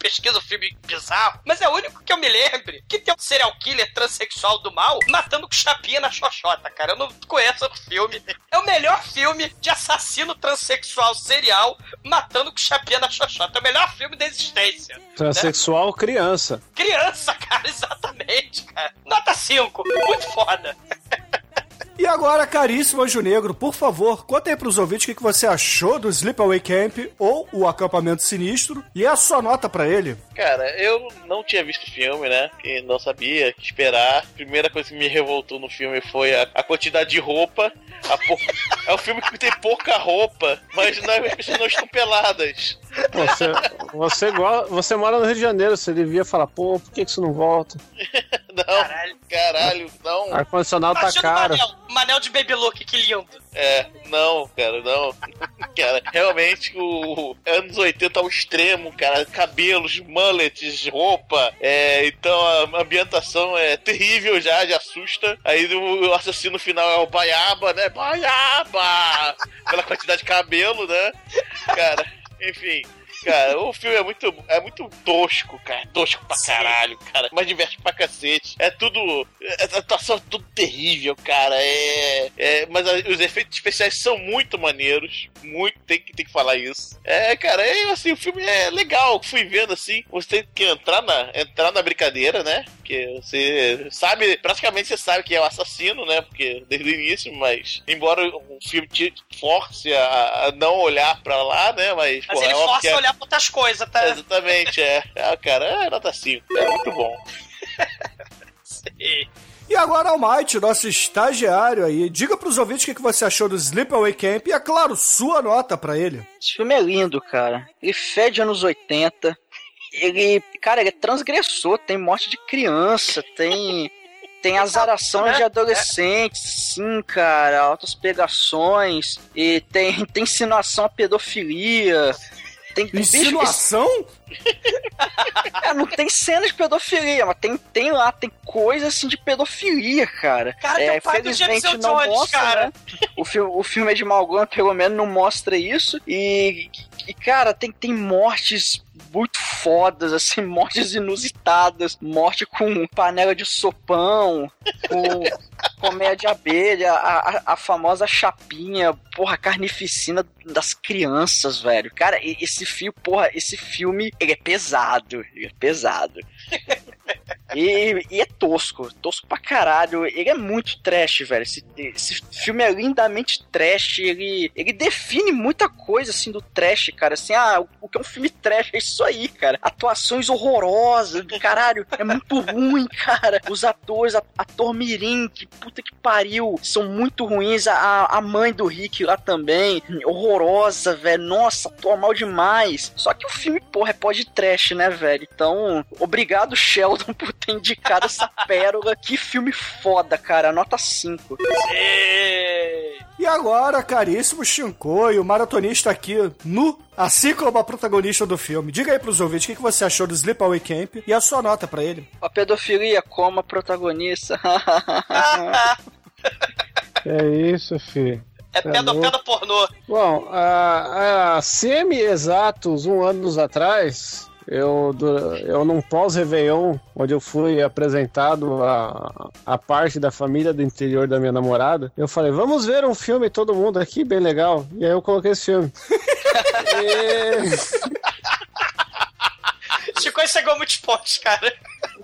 Speaker 3: Eu pesquiso filme bizarro, mas é o único que eu me lembre que tem um serial killer transexual do mal matando com chapinha na xoxota, cara. Eu não conheço o filme. É o melhor filme de assassino transexual serial matando com chapinha na xoxota. É o melhor filme da existência. né?
Speaker 6: Transexual criança.
Speaker 3: Criança, *laughs* cara, exatamente, cara. Nota 5, muito foda. *laughs*
Speaker 5: E agora, caríssimo Anjo Negro, por favor, conta aí pros ouvintes o que, você achou do Sleepaway Camp ou o Acampamento Sinistro e a sua nota pra ele.
Speaker 4: Cara, eu não tinha visto o filme, né? E não sabia o que esperar. A primeira coisa que me revoltou no filme foi a, a quantidade de roupa. A pou- *laughs* É um filme que tem pouca roupa, mas não, as pessoas não estão peladas.
Speaker 6: Você, você, você mora no Rio de Janeiro, você devia falar, pô, por que, que isso não volta? *laughs*
Speaker 4: Não, caralho, não.
Speaker 6: Ar-condicionado tá caro.
Speaker 3: o Manel, Manel de Baby Look, que lindo.
Speaker 4: É, não, cara, não. *laughs* Cara, realmente o anos 80 ao extremo, cara. Cabelos, mullets, roupa. É, então a ambientação é terrível já, já assusta. Aí o, o assassino final é o Baiaba, né? Baiaba! Pela quantidade de cabelo, né? Cara, enfim. Cara, o filme é muito, é muito tosco, cara. Tosco pra caralho, cara. Mas diverte pra cacete. É tudo. é- A atuação é tudo terrível, cara. É. é- mas a- os efeitos especiais são muito maneiros. Muito, tem que, tem que falar isso. É, cara, é assim, o filme é legal. Fui vendo assim. Você tem que entrar na, entrar na brincadeira, né? Que Porque você sabe, praticamente você sabe que é o assassino, né? Porque desde o início, mas embora o filme te force a, a não olhar pra lá, né? Mas,
Speaker 3: Mas
Speaker 4: porra,
Speaker 3: ele
Speaker 4: é
Speaker 3: força
Speaker 4: que é-
Speaker 3: a olhar pra outras coisas, tá?
Speaker 4: Exatamente, é. Ah, cara, é nota 5. É muito bom. *laughs*
Speaker 5: E agora, Almighty, nosso estagiário aí, diga pros ouvintes o que que você achou do Sleepaway Camp e, é claro, sua nota pra ele.
Speaker 11: Esse filme é lindo, cara. Ele fede anos 80. Ele, cara, ele é transgressor, tem morte de criança, tem tem azaração de adolescentes, sim, cara, altas pegações e tem tem insinuação à pedofilia. Tem
Speaker 5: Insinuação? *laughs*
Speaker 11: É, não tem cena de pedofilia, mas tem, tem lá, tem coisa assim de pedofilia, cara.
Speaker 3: Cara,
Speaker 11: é, felizmente não
Speaker 3: Jones,
Speaker 11: mostra,
Speaker 3: cara.
Speaker 11: né? O, fi o filme é de Malgona, pelo menos, não mostra isso. E, e, cara, tem, tem mortes muito fodas, assim, *laughs* mortes inusitadas, morte com panela de sopão, com *laughs* colmeia de abelha, a, a, a famosa chapinha, porra, carnificina das crianças, velho. Cara, esse filme, porra, esse filme, ele é pesado, ele é pesado. *laughs* E, e é tosco, tosco pra caralho. Ele é muito trash, velho. Esse, esse filme é lindamente trash. Ele, ele define muita coisa, assim, do trash, cara. Assim, ah, o, o que é um filme trash é isso aí, cara. Atuações horrorosas, caralho. É muito ruim, cara. Os atores, a, ator Mirim, que puta que pariu, são muito ruins. A, a mãe do Rick lá também, horrorosa, velho. Nossa, atua mal demais. Só que o filme, porra, é pós de trash, né, velho? Então, obrigado, Sheldon, por ter indicado essa *laughs* pérola. Que filme foda, cara. Nota 5.
Speaker 5: E agora, caríssimo Shinkoi, o maratonista aqui nu, assim como a protagonista do filme. Diga aí pros ouvintes o que que você achou do Sleepaway Camp e a sua nota pra ele.
Speaker 11: A pedofilia como a protagonista. *laughs*
Speaker 6: É isso, filho.
Speaker 3: É
Speaker 6: Tá
Speaker 3: pedo, pornô.
Speaker 6: Bom, há, há semi-exatos um anos atrás, eu, eu num pós-Réveillon, onde eu fui apresentado a, a parte da família do interior da minha namorada, eu falei, vamos ver um filme todo mundo aqui, bem legal. E aí eu coloquei esse filme. *laughs*
Speaker 3: Chico chegou muitos pontos, cara.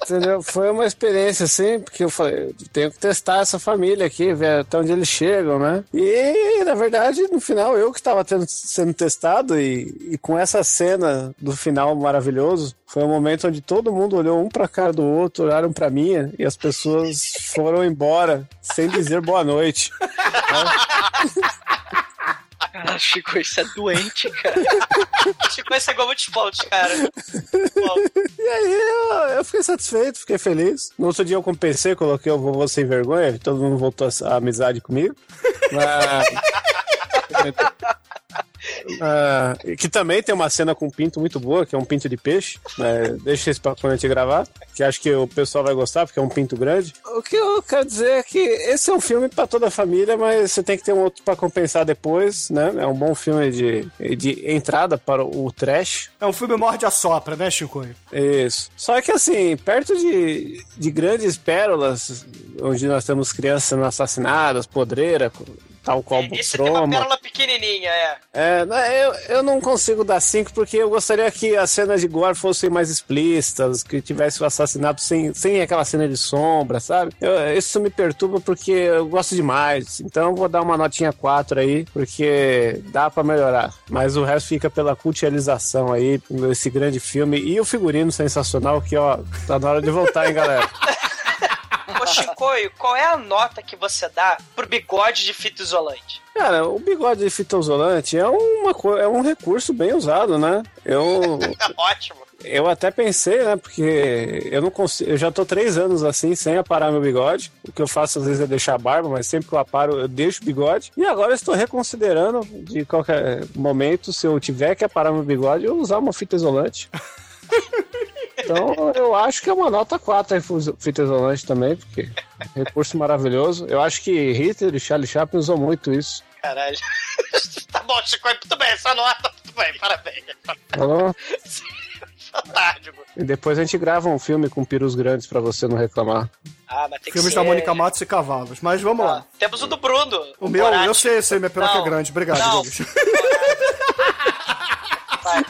Speaker 6: Entendeu? Foi uma experiência assim, porque eu falei, tenho que testar essa família aqui, ver até onde eles chegam, né? E na verdade, no final, eu que estava sendo testado, e, e com essa cena do final maravilhoso, foi um momento onde todo mundo olhou um pra cara do outro, olharam pra mim, e as pessoas foram embora sem dizer boa noite. *laughs*
Speaker 11: Caralho, Chico, isso é doente, cara.
Speaker 3: Chico chegou muitos pontos, cara.
Speaker 6: E aí eu, eu fiquei satisfeito, fiquei feliz. No outro dia eu compensei, coloquei o vovô sem vergonha, todo mundo voltou a, a amizade comigo. Mas... *laughs* Ah, que também tem uma cena com um pinto muito boa, que é um pinto de peixe. né? Deixa isso pra quando a gente gravar, que acho que o pessoal vai gostar, porque é um pinto grande. O que eu quero dizer é que esse é um filme pra toda a família, mas você tem que ter um outro pra compensar depois, né? É um bom filme de, de entrada para o trash.
Speaker 5: É um filme morde a sopra, né, Shinkoi?
Speaker 6: Isso. Só que assim, perto de, de grandes pérolas, onde nós temos crianças sendo assassinadas, podreira, tal qual
Speaker 3: Esse tem uma
Speaker 6: Troma.
Speaker 3: pérola pequenininha, é.
Speaker 6: É, eu, eu não consigo dar 5 porque eu gostaria que as cenas de gore fossem mais explícitas, que tivesse o assassinato sem, sem aquela cena de sombra, sabe? Eu- isso me perturba porque eu gosto demais. Então eu vou dar uma notinha 4 aí, porque dá pra melhorar. Mas o resto fica pela culturalização aí, esse grande filme. E o figurino sensacional que, ó, tá na hora de voltar, hein, galera? *laughs*
Speaker 3: Ô, Chicoio, qual é a nota que você dá pro bigode de fita isolante?
Speaker 6: Cara, o bigode de fita isolante é, uma, é um recurso bem usado, né? Eu, *laughs*
Speaker 3: Ótimo.
Speaker 6: eu até pensei, né? Porque eu não consigo. Eu já tô três anos assim, sem aparar meu bigode. O que eu faço às vezes é deixar a barba, mas sempre que eu aparo, eu deixo o bigode. E agora eu estou reconsiderando de qualquer momento, se eu tiver que aparar meu bigode, eu usar uma fita isolante. *laughs* Então eu acho que é uma nota 4 aí fita isolante também, porque recurso maravilhoso. Eu acho que Hitler e Charlie Chaplin usou muito isso.
Speaker 3: Caralho. *laughs* tá bom, Chicoio, tudo bem, essa nota, tudo bem, parabéns.
Speaker 6: Falou?
Speaker 3: Fantástico.
Speaker 6: E depois a gente grava um filme com perus grandes pra você não reclamar.
Speaker 3: Ah, mas tem
Speaker 5: Filmes
Speaker 3: que
Speaker 5: da
Speaker 3: ser...
Speaker 5: Mônica Matos e Cavalos. Mas vamos lá.
Speaker 3: Temos o do Bruno.
Speaker 5: O meu,
Speaker 3: Borat.
Speaker 5: eu sei, eu sei, minha
Speaker 3: Não.
Speaker 5: é grande. Obrigado,
Speaker 3: Não. *laughs* Vai,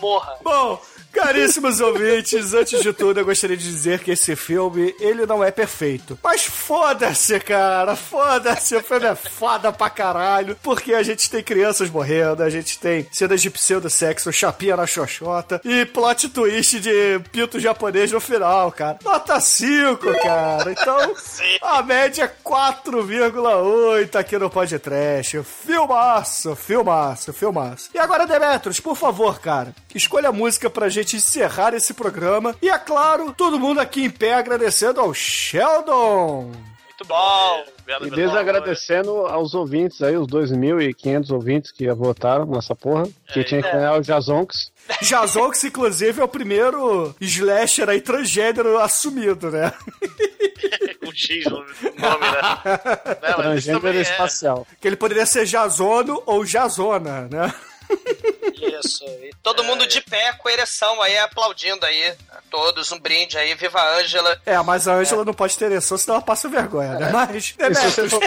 Speaker 3: Morra.
Speaker 5: Bom, Caríssimos ouvintes, antes de tudo eu gostaria de dizer que esse filme, ele não é perfeito. Mas foda-se, cara, foda-se, o filme é foda pra caralho, porque a gente tem crianças morrendo, a gente tem cenas de pseudo-sexo, chapinha na xoxota e plot twist de pinto japonês no final, cara. Nota 5, cara. Então, a média é 4,8 aqui no podcast. Filmaço, filmaço, filmaço. E agora, Demetrius, por favor, cara, escolha a música pra gente encerrar esse programa. E é claro, todo mundo aqui em pé agradecendo ao Sheldon.
Speaker 3: Muito bom.
Speaker 6: E desagradecendo aos ouvintes aí, os 2.500 ouvintes que votaram nessa porra, que tinha que ganhar o Jazonks. *laughs*
Speaker 5: Jazonks, inclusive, é o primeiro slasher aí transgênero assumido, né? *laughs*
Speaker 4: Com X no nome, né? Não,
Speaker 6: Transgênero
Speaker 4: é-
Speaker 6: espacial.
Speaker 5: Que ele poderia ser Jazono ou Jazona, né?
Speaker 3: Isso. E todo mundo de pé com ereção aí, aplaudindo aí. Todos, um brinde aí. Viva a Ângela.
Speaker 5: É, mas a Ângela não pode ter ereção, senão ela passa vergonha, né? Mas,
Speaker 6: E se, você for,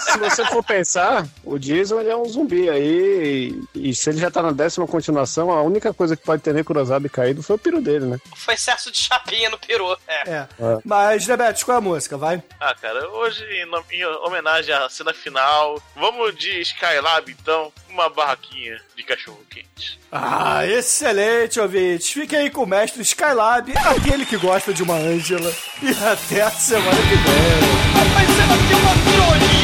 Speaker 6: se você for pensar, o Jason ele é um zumbi aí, e, e se ele já tá na décima continuação, a única coisa que pode ter nem cruzado e caído foi o piro dele, né?
Speaker 3: Foi excesso de chapinha no peru. É.
Speaker 5: É. Mas, Demetrius, qual é a música? Vai.
Speaker 4: Ah, cara, hoje, em, em homenagem à cena final, vamos de Skylab, então, uma barraquinha de cachorro quente.
Speaker 5: Ah, excelente, ouvintes. Fique aí com o mestre Skylab, aquele que gosta de uma Ângela. E até a semana que vem.
Speaker 3: Mas ela tem uma trolinha!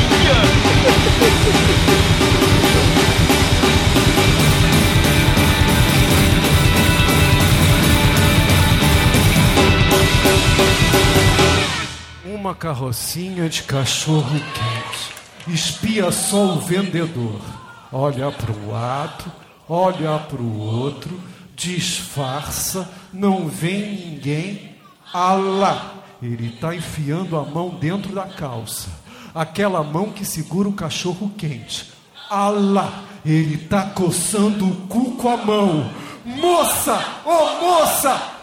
Speaker 15: Uma carrocinha de cachorro quente. Espia só o vendedor. Olha para um lado, olha para o outro, disfarça, não vem ninguém. Alá! Ele está enfiando a mão dentro da calça. Aquela mão que segura o cachorro quente. Alá! Ele está coçando o cu com a mão. Moça! Ô moça!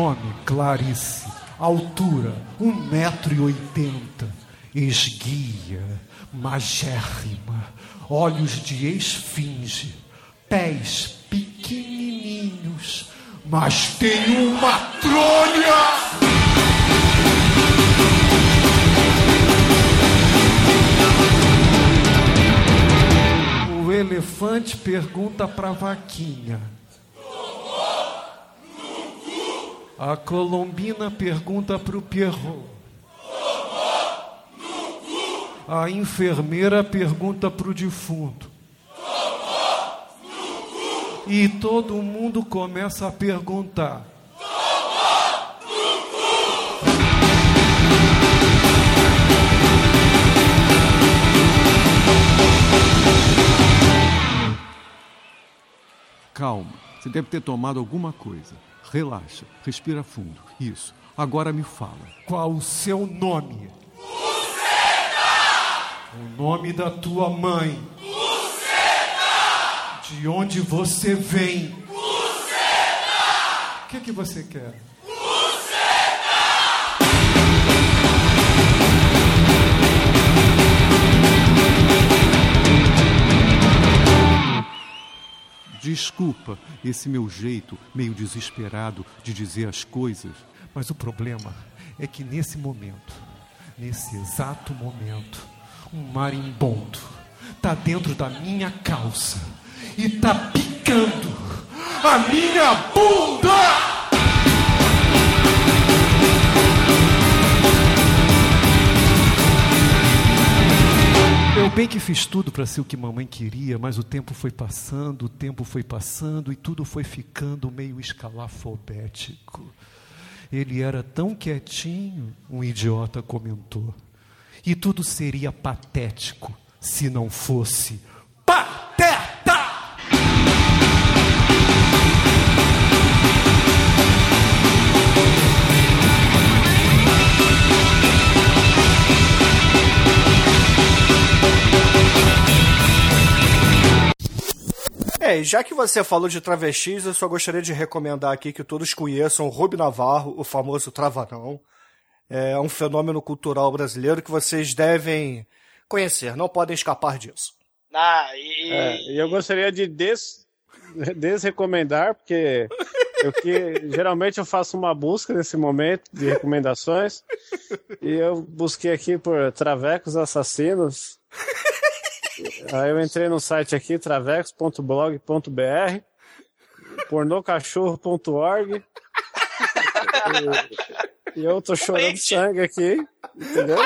Speaker 15: Nome Clarice. Altura 1,80m. Esguia. Magérrima. Olhos de esfinge. Pés pequenininhos. Mas tem uma trolha! O elefante pergunta pra vaquinha. A colombina pergunta pro Pierrot. A enfermeira pergunta pro defunto. E todo mundo começa a perguntar.
Speaker 16: Calma, você deve ter tomado alguma coisa. Relaxa, respira fundo. Isso. Agora me fala.
Speaker 15: Qual o seu nome? O nome da tua mãe. De onde você vem? O que, que você quer?
Speaker 16: Desculpa esse meu jeito meio desesperado de dizer as coisas.
Speaker 15: Mas o problema é que nesse momento, nesse exato momento, um marimbondo tá dentro da minha calça e tá picando a minha bunda! Eu bem que fiz tudo para ser o que mamãe queria, mas o tempo foi passando, o tempo foi passando e tudo foi ficando meio escalafobético. Ele era tão quietinho, um idiota comentou. E tudo seria patético se não fosse
Speaker 5: É, já que você falou de travestis, eu só gostaria de recomendar aqui que todos conheçam o Rubi Navarro, o famoso Travanão. É um fenômeno cultural brasileiro que vocês devem conhecer, não podem escapar disso.
Speaker 3: Ah, e...
Speaker 6: É, e eu gostaria de des, desrecomendar, porque eu que geralmente eu faço uma busca nesse momento de recomendações e eu busquei aqui por Travecos Assassinos. Aí eu entrei no site aqui, travecos.blog.br, pornocachorro.org. E, e eu tô chorando sangue aqui, entendeu?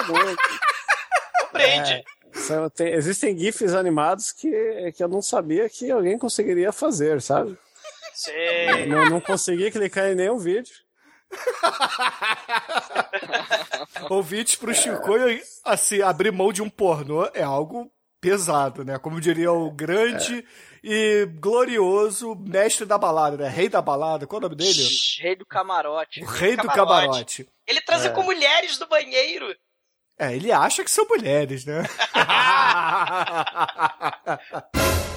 Speaker 3: Compreende.
Speaker 6: É, são- tem- existem GIFs animados que, que eu não sabia que alguém conseguiria fazer, sabe?
Speaker 3: Sei.
Speaker 6: Não, não consegui clicar em nenhum vídeo. *laughs*
Speaker 5: Ouvintes pro Chicoio, assim, abrir mão de um pornô é algo pesado, né? Como diria o grande e glorioso mestre da balada, né? Rei da balada, qual é o nome dele?
Speaker 11: Rei do camarote.
Speaker 5: O rei do camarote.
Speaker 3: Ele transa
Speaker 5: É.
Speaker 3: com mulheres do banheiro.
Speaker 5: É, ele acha que são mulheres, né? *laughs* *laughs*